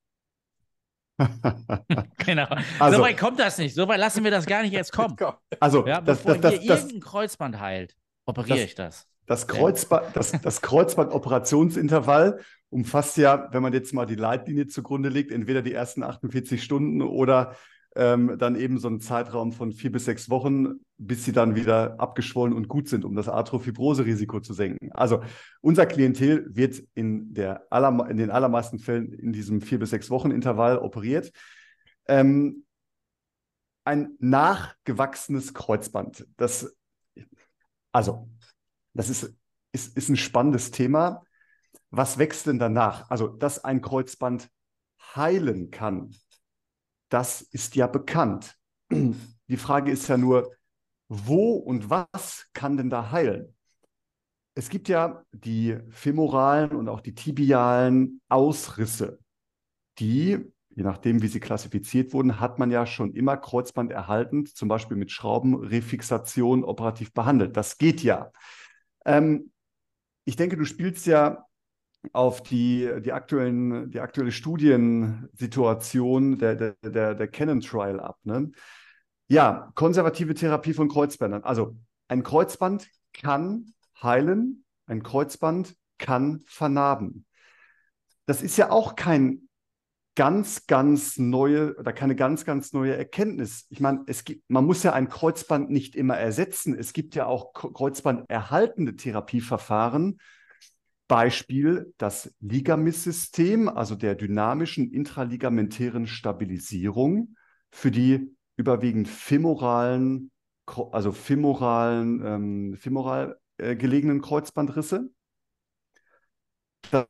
Genau. Also- so weit kommt das nicht. So weit lassen wir das gar nicht erst kommen. Also, Ja, das, bevor das, das, hier das, irgendein Kreuzband heilt, operiere Das- ich das. das, Kreuzband, das, das Kreuzband-Operationsintervall umfasst ja, wenn man jetzt mal die Leitlinie zugrunde legt, entweder die ersten 48 Stunden oder ähm, dann eben so einen Zeitraum von vier bis sechs Wochen, bis sie dann wieder abgeschwollen und gut sind, um das Arthrofibrose-Risiko zu senken. Also unser Klientel wird in, der in den allermeisten Fällen in diesem vier bis sechs Wochen Intervall operiert. Ähm, ein nachgewachsenes Kreuzband. Das, also, das ist, ist, ist ein spannendes Thema. Was wächst denn danach? Also, dass ein Kreuzband heilen kann, das ist ja bekannt. Die Frage ist ja nur, wo und was kann denn da heilen? Es gibt ja die femoralen und auch die tibialen Ausrisse, die, je nachdem, wie sie klassifiziert wurden, hat man ja schon immer Kreuzband erhalten, zum Beispiel mit Schraubenrefixation operativ behandelt. Das geht ja. Ähm, ich denke, du spielst ja auf die, die, aktuellen, die aktuelle Studiensituation der, der, der, der Canon Trial ab. Ne? Ja, konservative Therapie von Kreuzbändern. Also ein Kreuzband kann heilen, ein Kreuzband kann vernarben. Das ist ja auch kein ganz, ganz neue oder keine ganz, ganz neue Erkenntnis. Ich meine, es gibt, man muss ja ein Kreuzband nicht immer ersetzen. Es gibt ja auch kreuzbanderhaltende Therapieverfahren. Beispiel das Ligamist-System, also der dynamischen intraligamentären Stabilisierung für die überwiegend femoralen, also femoralen, ähm, femoral äh, gelegenen Kreuzbandrisse.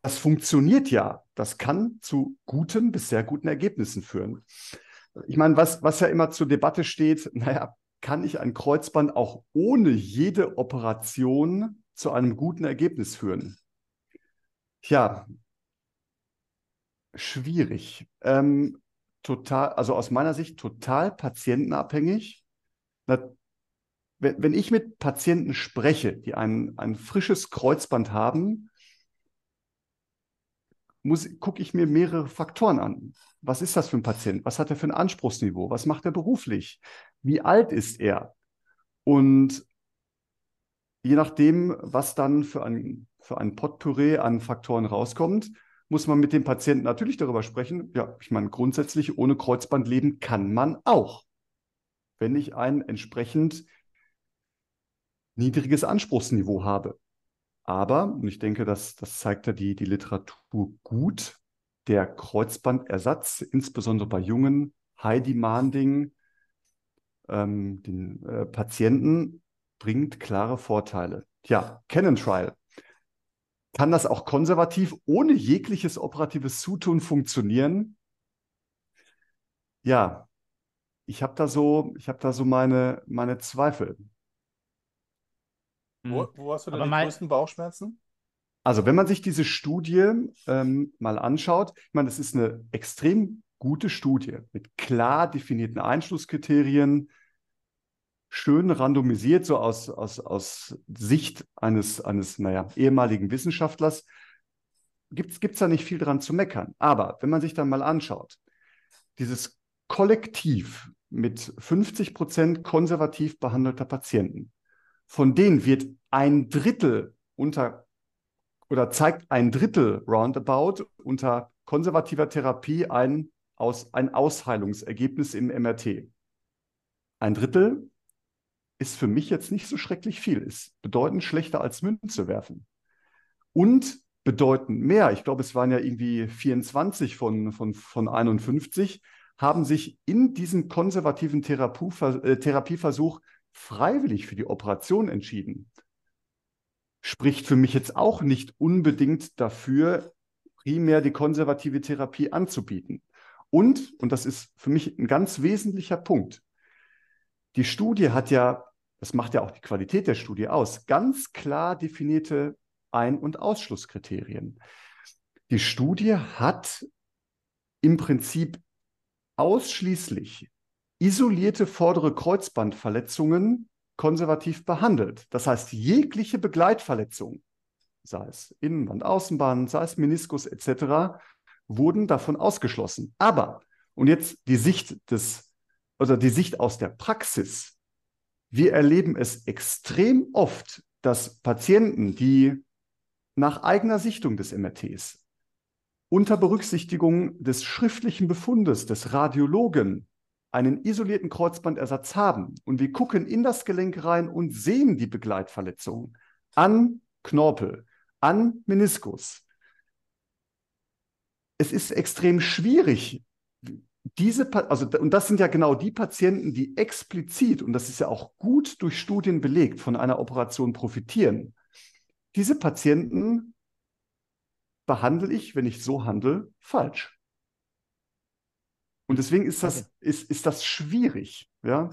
Das funktioniert ja. Das kann zu guten bis sehr guten Ergebnissen führen. Ich meine, was, was ja immer zur Debatte steht, naja, kann ich ein Kreuzband auch ohne jede Operation zu einem guten Ergebnis führen? Tja, schwierig. Ähm, total, also aus meiner Sicht total patientenabhängig. Na, wenn, wenn ich mit Patienten spreche, die ein, ein frisches Kreuzband haben, gucke ich mir mehrere Faktoren an. Was ist das für ein Patient? Was hat er für ein Anspruchsniveau? Was macht er beruflich? Wie alt ist er? Und je nachdem, was dann für ein, für ein Potpourri an Faktoren rauskommt, muss man mit dem Patienten natürlich darüber sprechen. Ja, ich meine, grundsätzlich ohne Kreuzband leben kann man auch, wenn ich ein entsprechend niedriges Anspruchsniveau habe. Aber, und ich denke, das, das zeigt ja die, die Literatur gut, der Kreuzbandersatz, insbesondere bei jungen, high-demanding ähm, äh, Patienten, bringt klare Vorteile. Tja, Canon Trial. Kann das auch konservativ ohne jegliches operatives Zutun funktionieren? Ja, ich habe da so, ich habe da so meine, meine Zweifel. Wo, wo hast du denn Aber die größten Bauchschmerzen? Also, wenn man sich diese Studie ähm, mal anschaut, ich meine, das ist eine extrem gute Studie mit klar definierten Einschlusskriterien, schön randomisiert, so aus, aus, aus Sicht eines, eines, naja, ehemaligen Wissenschaftlers, gibt es da nicht viel dran zu meckern. Aber wenn man sich dann mal anschaut, dieses Kollektiv mit 50 Prozent konservativ behandelter Patienten, von denen wird ein Drittel unter oder zeigt ein Drittel roundabout unter konservativer Therapie ein, aus, ein Ausheilungsergebnis im MRT. Ein Drittel ist für mich jetzt nicht so schrecklich viel, ist bedeutend schlechter als Münze werfen. Und bedeutend mehr, ich glaube, es waren ja irgendwie 24 von, von, von 51, haben sich in diesem konservativen äh, Therapieversuch freiwillig für die Operation entschieden. Spricht für mich jetzt auch nicht unbedingt dafür, primär die konservative Therapie anzubieten. Und, und das ist für mich ein ganz wesentlicher Punkt, die Studie hat ja, das macht ja auch die Qualität der Studie aus, ganz klar definierte Ein- und Ausschlusskriterien. Die Studie hat im Prinzip ausschließlich isolierte vordere Kreuzbandverletzungen konservativ behandelt. Das heißt, jegliche Begleitverletzung, sei es Innenband, Außenband, sei es Meniskus etc., wurden davon ausgeschlossen. Aber, und jetzt die Sicht des, oder die Sicht aus der Praxis, wir erleben es extrem oft, dass Patienten, die nach eigener Sichtung des MRTs unter Berücksichtigung des schriftlichen Befundes des Radiologen einen isolierten Kreuzbandersatz haben und wir gucken in das Gelenk rein und sehen die Begleitverletzung an Knorpel, an Meniskus. Es ist extrem schwierig, diese, also, und das sind ja genau die Patienten, die explizit, und das ist ja auch gut durch Studien belegt, von einer Operation profitieren. Diese Patienten behandle ich, wenn ich so handle, falsch. Und deswegen ist das, ist, ist das schwierig. Ja?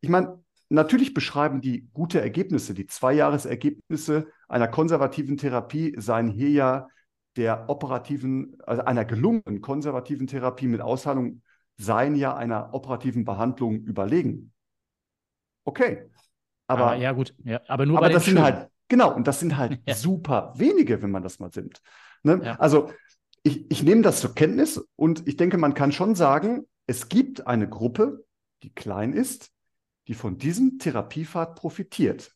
Ich meine, natürlich beschreiben die gute Ergebnisse, die Zweijahresergebnisse einer konservativen Therapie seien hier ja der operativen, also einer gelungenen konservativen Therapie mit Ausheilung seien ja einer operativen Behandlung überlegen. Okay. Aber, aber ja, gut. Ja, aber nur aber das sind halt, genau, und das sind halt ja. super wenige, wenn man das mal nimmt. Ne? Ja. Also ich, ich nehme das zur Kenntnis und ich denke, man kann schon sagen, es gibt eine Gruppe, die klein ist, die von diesem Therapiepfad profitiert.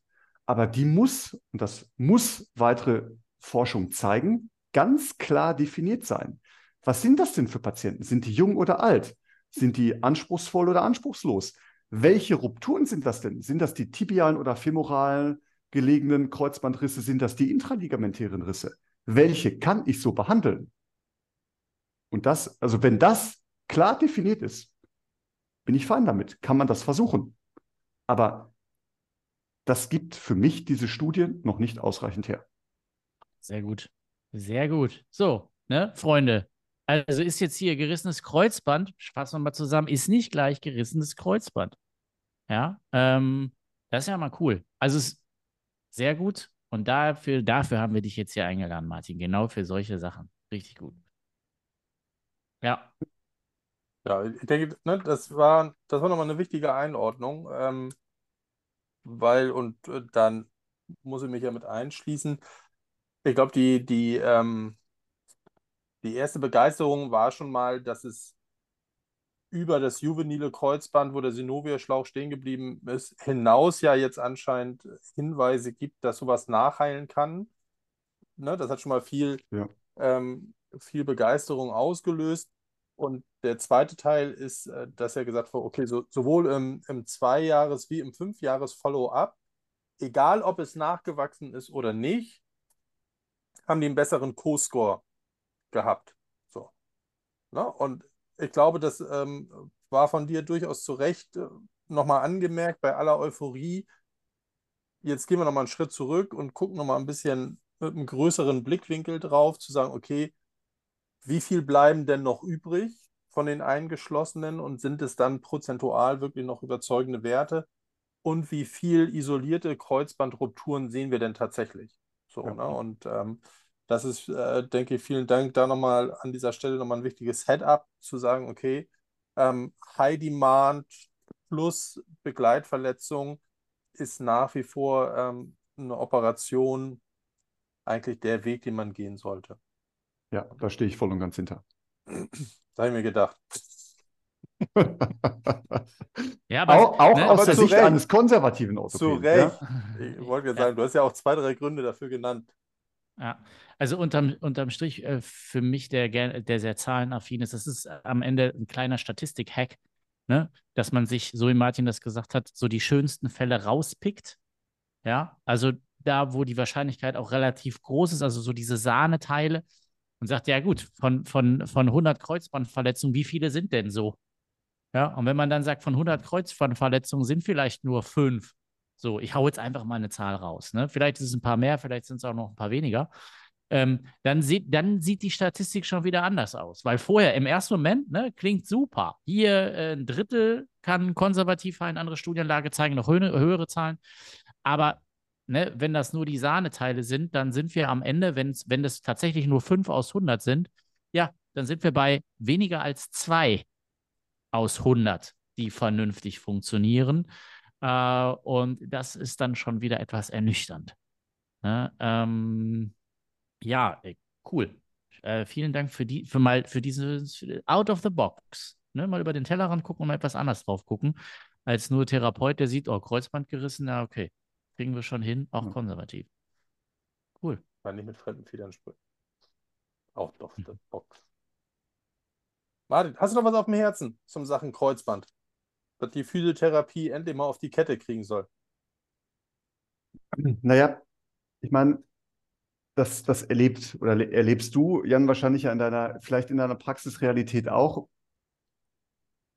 Aber die muss, und das muss weitere Forschung zeigen, ganz klar definiert sein. Was sind das denn für Patienten? Sind die jung oder alt? Sind die anspruchsvoll oder anspruchslos? Welche Rupturen sind das denn? Sind das die tibialen oder femoralen gelegenen Kreuzbandrisse? Sind das die intraligamentären Risse? welche kann ich so behandeln? Und das, also wenn das klar definiert ist, bin ich fein damit, kann man das versuchen. Aber das gibt für mich diese Studie noch nicht ausreichend her. Sehr gut. Sehr gut. So, ne, Freunde. Also ist jetzt hier gerissenes Kreuzband, fassen wir mal zusammen, ist nicht gleich gerissenes Kreuzband. Ja, ähm, das ist ja mal cool. Also ist sehr gut. Und dafür, dafür haben wir dich jetzt hier eingeladen, Martin. Genau für solche Sachen. Richtig gut. Ja. Ja, ich denke, ne, das war, das war nochmal eine wichtige Einordnung, ähm, weil, und äh, dann muss ich mich ja mit einschließen. Ich glaube, die, die, ähm, die erste Begeisterung war schon mal, dass es über das juvenile Kreuzband, wo der Synovia-Schlauch stehen geblieben ist, hinaus ja jetzt anscheinend Hinweise gibt, dass sowas nachheilen kann. Ne, das hat schon mal viel, ja. ähm, viel Begeisterung ausgelöst. Und der zweite Teil ist, äh, dass er gesagt wurde, okay, so, sowohl im, im Zweijahres- wie im Fünfjahres-Follow-up, egal ob es nachgewachsen ist oder nicht, haben die einen besseren Co-Score gehabt. So. Ne? Und ich glaube, das ähm, war von dir durchaus zu Recht äh, nochmal angemerkt bei aller Euphorie. Jetzt gehen wir nochmal einen Schritt zurück und gucken nochmal ein bisschen mit einem größeren Blickwinkel drauf, zu sagen, okay, wie viel bleiben denn noch übrig von den Eingeschlossenen und sind es dann prozentual wirklich noch überzeugende Werte? Und wie viel isolierte Kreuzbandrupturen sehen wir denn tatsächlich? So, ja. ne? Und ähm, das ist, äh, denke ich, vielen Dank da nochmal an dieser Stelle nochmal ein wichtiges Setup zu sagen, okay, ähm, High Demand plus Begleitverletzung ist nach wie vor ähm, eine Operation eigentlich der Weg, den man gehen sollte. Ja, da stehe ich voll und ganz hinter. Das habe ich mir gedacht. ja, aber, auch, auch ne? aus der Sicht Recht. eines konservativen Orthopäden. Zu Recht. Ja? Ich wollte ja sagen, du hast ja auch zwei, drei Gründe dafür genannt. Ja, also unterm, unterm Strich äh, für mich, der, der sehr zahlenaffin ist, das ist am Ende ein kleiner Statistik-Hack, ne? dass man sich, so wie Martin das gesagt hat, so die schönsten Fälle rauspickt. Ja, also da, wo die Wahrscheinlichkeit auch relativ groß ist, also so diese Sahneteile und sagt, ja gut, von, von, von 100 Kreuzbandverletzungen, wie viele sind denn so? Ja, und wenn man dann sagt, von 100 Kreuzbandverletzungen sind vielleicht nur fünf, so, ich hau jetzt einfach mal eine Zahl raus. Ne? Vielleicht ist es ein paar mehr, vielleicht sind es auch noch ein paar weniger. Ähm, dann, sieht, dann sieht die Statistik schon wieder anders aus. Weil vorher im ersten Moment ne, klingt super. Hier äh, ein Drittel kann konservativ eine andere Studienlage zeigen, noch höhere, höhere Zahlen. Aber ne, wenn das nur die Sahneteile sind, dann sind wir am Ende, wenn das tatsächlich nur 5 aus 100 sind, ja, dann sind wir bei weniger als zwei aus 100, die vernünftig funktionieren. Äh, und das ist dann schon wieder etwas ernüchternd. Ne? Ähm, ja, cool. Äh, vielen Dank für die, für mal, für diese Out of the Box. Ne? Mal über den Tellerrand gucken und mal etwas anders drauf gucken, als nur Therapeut, der sieht, oh, Kreuzband gerissen, na okay, kriegen wir schon hin, auch ja. konservativ. Cool. War nicht mit fremden Federn sprühen. Out of the Box. Martin, hast du noch was auf dem Herzen zum Sachen Kreuzband? Dass die Physiotherapie endlich mal auf die Kette kriegen soll. Naja, ich meine, das, das erlebt oder erlebst du, Jan, wahrscheinlich ja in deiner, vielleicht in deiner Praxisrealität auch.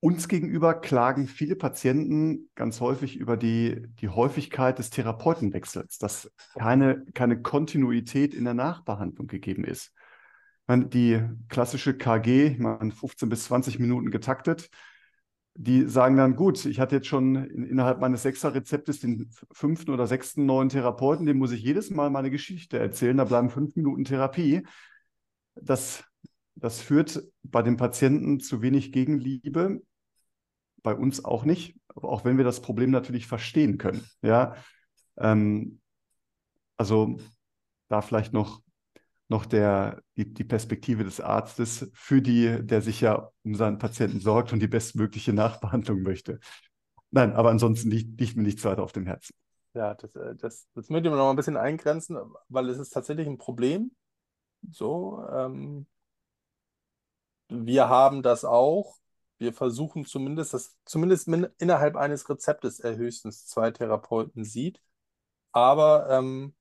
Uns gegenüber klagen viele Patienten ganz häufig über die, die Häufigkeit des Therapeutenwechsels, dass keine, keine Kontinuität in der Nachbehandlung gegeben ist. Die klassische KG, meine, 15 bis 20 Minuten getaktet, die sagen dann, gut, ich hatte jetzt schon in, innerhalb meines Sechser-Rezeptes den fünften oder sechsten neuen Therapeuten, dem muss ich jedes Mal meine Geschichte erzählen, da bleiben fünf Minuten Therapie. Das, das führt bei den Patienten zu wenig Gegenliebe, bei uns auch nicht, auch wenn wir das Problem natürlich verstehen können. Ja, ähm, also da vielleicht noch noch der, die, die Perspektive des Arztes, für die, der sich ja um seinen Patienten sorgt und die bestmögliche Nachbehandlung möchte. Nein, aber ansonsten liegt, liegt mir nichts weiter auf dem Herzen. Ja, das, äh, das, das möchte ich noch mal ein bisschen eingrenzen, weil es ist tatsächlich ein Problem. So, ähm, wir haben das auch. Wir versuchen zumindest, dass zumindest innerhalb eines Rezeptes er höchstens zwei Therapeuten sieht. Aber ähm,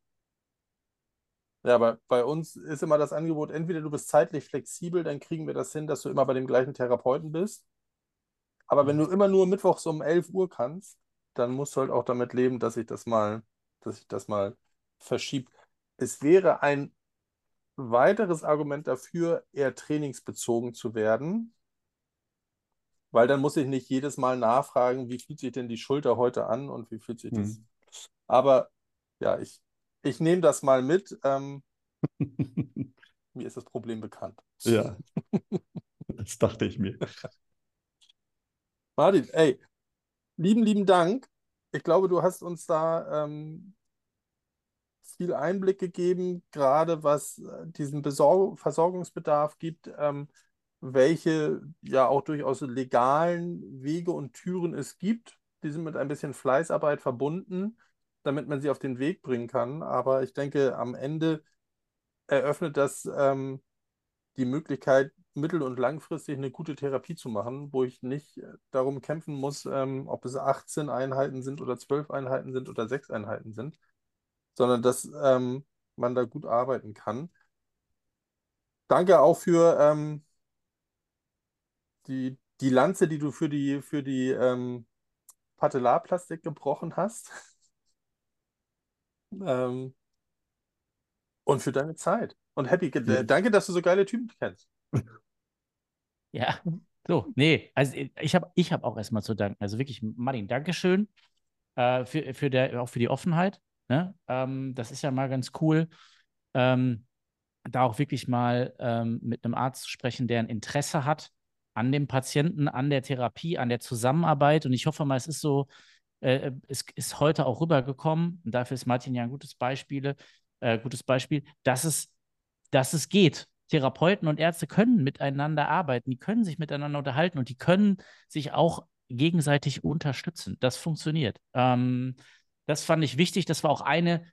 ja, aber bei uns ist immer das Angebot, entweder du bist zeitlich flexibel, dann kriegen wir das hin, dass du immer bei dem gleichen Therapeuten bist. Aber wenn du immer nur mittwochs um 11 Uhr kannst, dann musst du halt auch damit leben, dass sich das mal, dass sich das mal verschiebt. Es wäre ein weiteres Argument dafür, eher trainingsbezogen zu werden, weil dann muss ich nicht jedes Mal nachfragen, wie fühlt sich denn die Schulter heute an und wie fühlt sich das. Hm. Aber ja, ich ich nehme das mal mit. Ähm, mir ist das Problem bekannt. Ja, das dachte ich mir. Martin, ey, lieben, lieben Dank. Ich glaube, du hast uns da ähm, viel Einblick gegeben, gerade was äh, diesen Besor Versorgungsbedarf gibt, ähm, welche ja auch durchaus legalen Wege und Türen es gibt. Die sind mit ein bisschen Fleißarbeit verbunden damit man sie auf den Weg bringen kann. Aber ich denke, am Ende eröffnet das ähm, die Möglichkeit, mittel- und langfristig eine gute Therapie zu machen, wo ich nicht äh, darum kämpfen muss, ähm, ob es 18 Einheiten sind oder 12 Einheiten sind oder 6 Einheiten sind, sondern dass ähm, man da gut arbeiten kann. Danke auch für ähm, die, die Lanze, die du für die, für die ähm, Patellarplastik gebrochen hast. Ähm, und für deine Zeit. Und happy, äh, danke, dass du so geile Typen kennst. Ja, so, nee, also ich habe ich hab auch erstmal zu danken. Also wirklich, Martin, Dankeschön äh, für, für der, auch für die Offenheit. Ne? Ähm, das ist ja mal ganz cool, ähm, da auch wirklich mal ähm, mit einem Arzt zu sprechen, der ein Interesse hat an dem Patienten, an der Therapie, an der Zusammenarbeit. Und ich hoffe mal, es ist so, äh, es ist heute auch rübergekommen, und dafür ist Martin ja ein gutes Beispiel, äh, gutes Beispiel, dass es, dass es geht. Therapeuten und Ärzte können miteinander arbeiten, die können sich miteinander unterhalten und die können sich auch gegenseitig unterstützen. Das funktioniert. Ähm, das fand ich wichtig. Das war auch eine,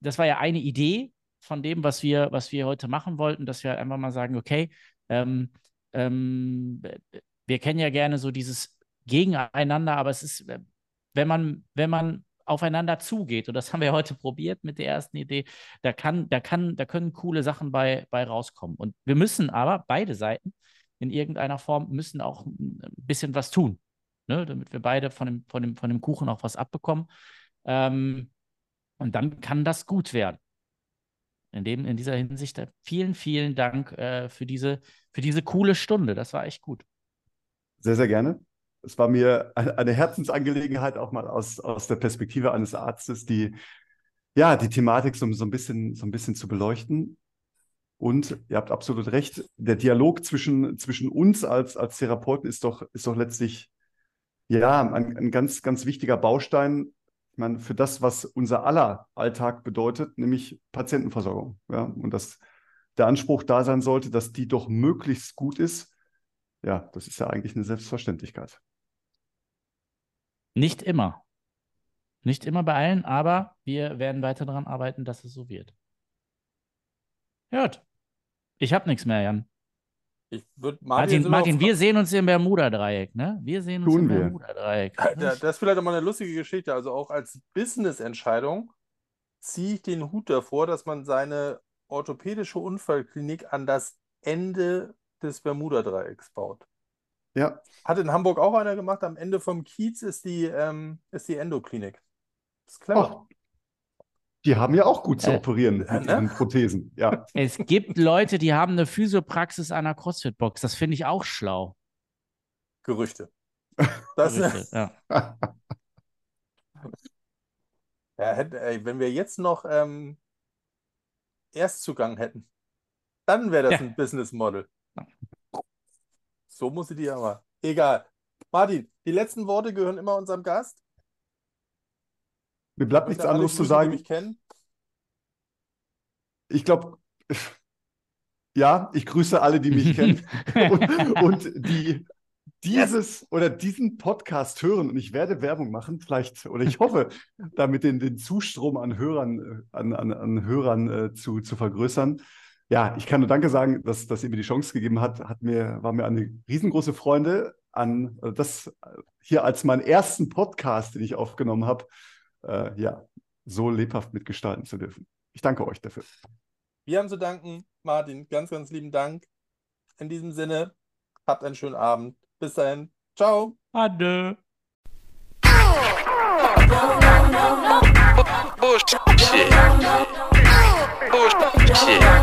das war ja eine Idee von dem, was wir, was wir heute machen wollten, dass wir einfach mal sagen, okay, ähm, ähm, wir kennen ja gerne so dieses Gegeneinander, aber es ist, wenn man, wenn man aufeinander zugeht, und das haben wir heute probiert mit der ersten Idee, da kann, da kann, da können coole Sachen bei, bei rauskommen. Und wir müssen aber, beide Seiten, in irgendeiner Form, müssen auch ein bisschen was tun, ne? damit wir beide von dem, von, dem, von dem Kuchen auch was abbekommen. Ähm, und dann kann das gut werden. In, dem, in dieser Hinsicht äh, vielen, vielen Dank äh, für, diese, für diese coole Stunde. Das war echt gut. Sehr, sehr gerne es war mir eine Herzensangelegenheit, auch mal aus, aus der Perspektive eines Arztes, die, ja, die Thematik so, so, ein bisschen, so ein bisschen zu beleuchten. Und ihr habt absolut recht, der Dialog zwischen, zwischen uns als, als Therapeuten ist doch, ist doch letztlich ja, ein, ein ganz, ganz wichtiger Baustein, ich meine, für das, was unser aller Alltag bedeutet, nämlich Patientenversorgung. Ja, und dass der Anspruch da sein sollte, dass die doch möglichst gut ist, ja, das ist ja eigentlich eine Selbstverständlichkeit. Nicht immer. Nicht immer bei allen, aber wir werden weiter daran arbeiten, dass es so wird. Hört. Ich habe nichts mehr, Jan. Martin, Martin immer- wir sehen uns im Bermuda-Dreieck, ne? Wir sehen uns Tun im. Bermuda-Dreieck. Da- Das ist vielleicht auch mal eine lustige Geschichte. Also auch als Business-Entscheidung ziehe ich den Hut davor, dass man seine orthopädische Unfallklinik an das Ende des Bermuda-Dreiecks baut. Ja, Hat in Hamburg auch einer gemacht. Am Ende vom Kiez ist die, ähm, ist die Endoklinik. Das ist clever. Ach, die haben ja auch gut zu Äh, operieren ja, mit ne? ihren Prothesen. Ja, Es gibt Leute, die haben eine Physiopraxis an einer CrossFit-Box. Das finde ich auch schlau. Gerüchte. Das, Gerüchte, ja. ja, hätte, ey, wenn wir jetzt noch ähm, Erstzugang hätten, dann wäre das Ja. ein Business Model. So muss ich die aber. Egal. Martin, die letzten Worte gehören immer unserem Gast. mir bleibt Ich nichts anderes zu sagen. mich kennen. Ich glaube, ja, ich grüße alle, die mich kennen und, und die dieses oder diesen Podcast hören. Und ich werde Werbung machen, vielleicht, oder ich hoffe, damit den, den Zustrom an Hörern, äh, an, an, an Hörern äh, zu, zu vergrößern. Ja, ich kann nur Danke sagen, dass, dass ihr mir die Chance gegeben habt. Hat mir, war mir eine riesengroße Freude, an äh, das hier als meinen ersten Podcast, den ich aufgenommen habe, äh, ja, so lebhaft mitgestalten zu dürfen. Ich danke euch dafür. Wir haben zu danken. Martin, ganz, ganz lieben Dank. In diesem Sinne, habt einen schönen Abend. Bis dahin. Ciao. Ade. Bullshit. Puxa, puxa.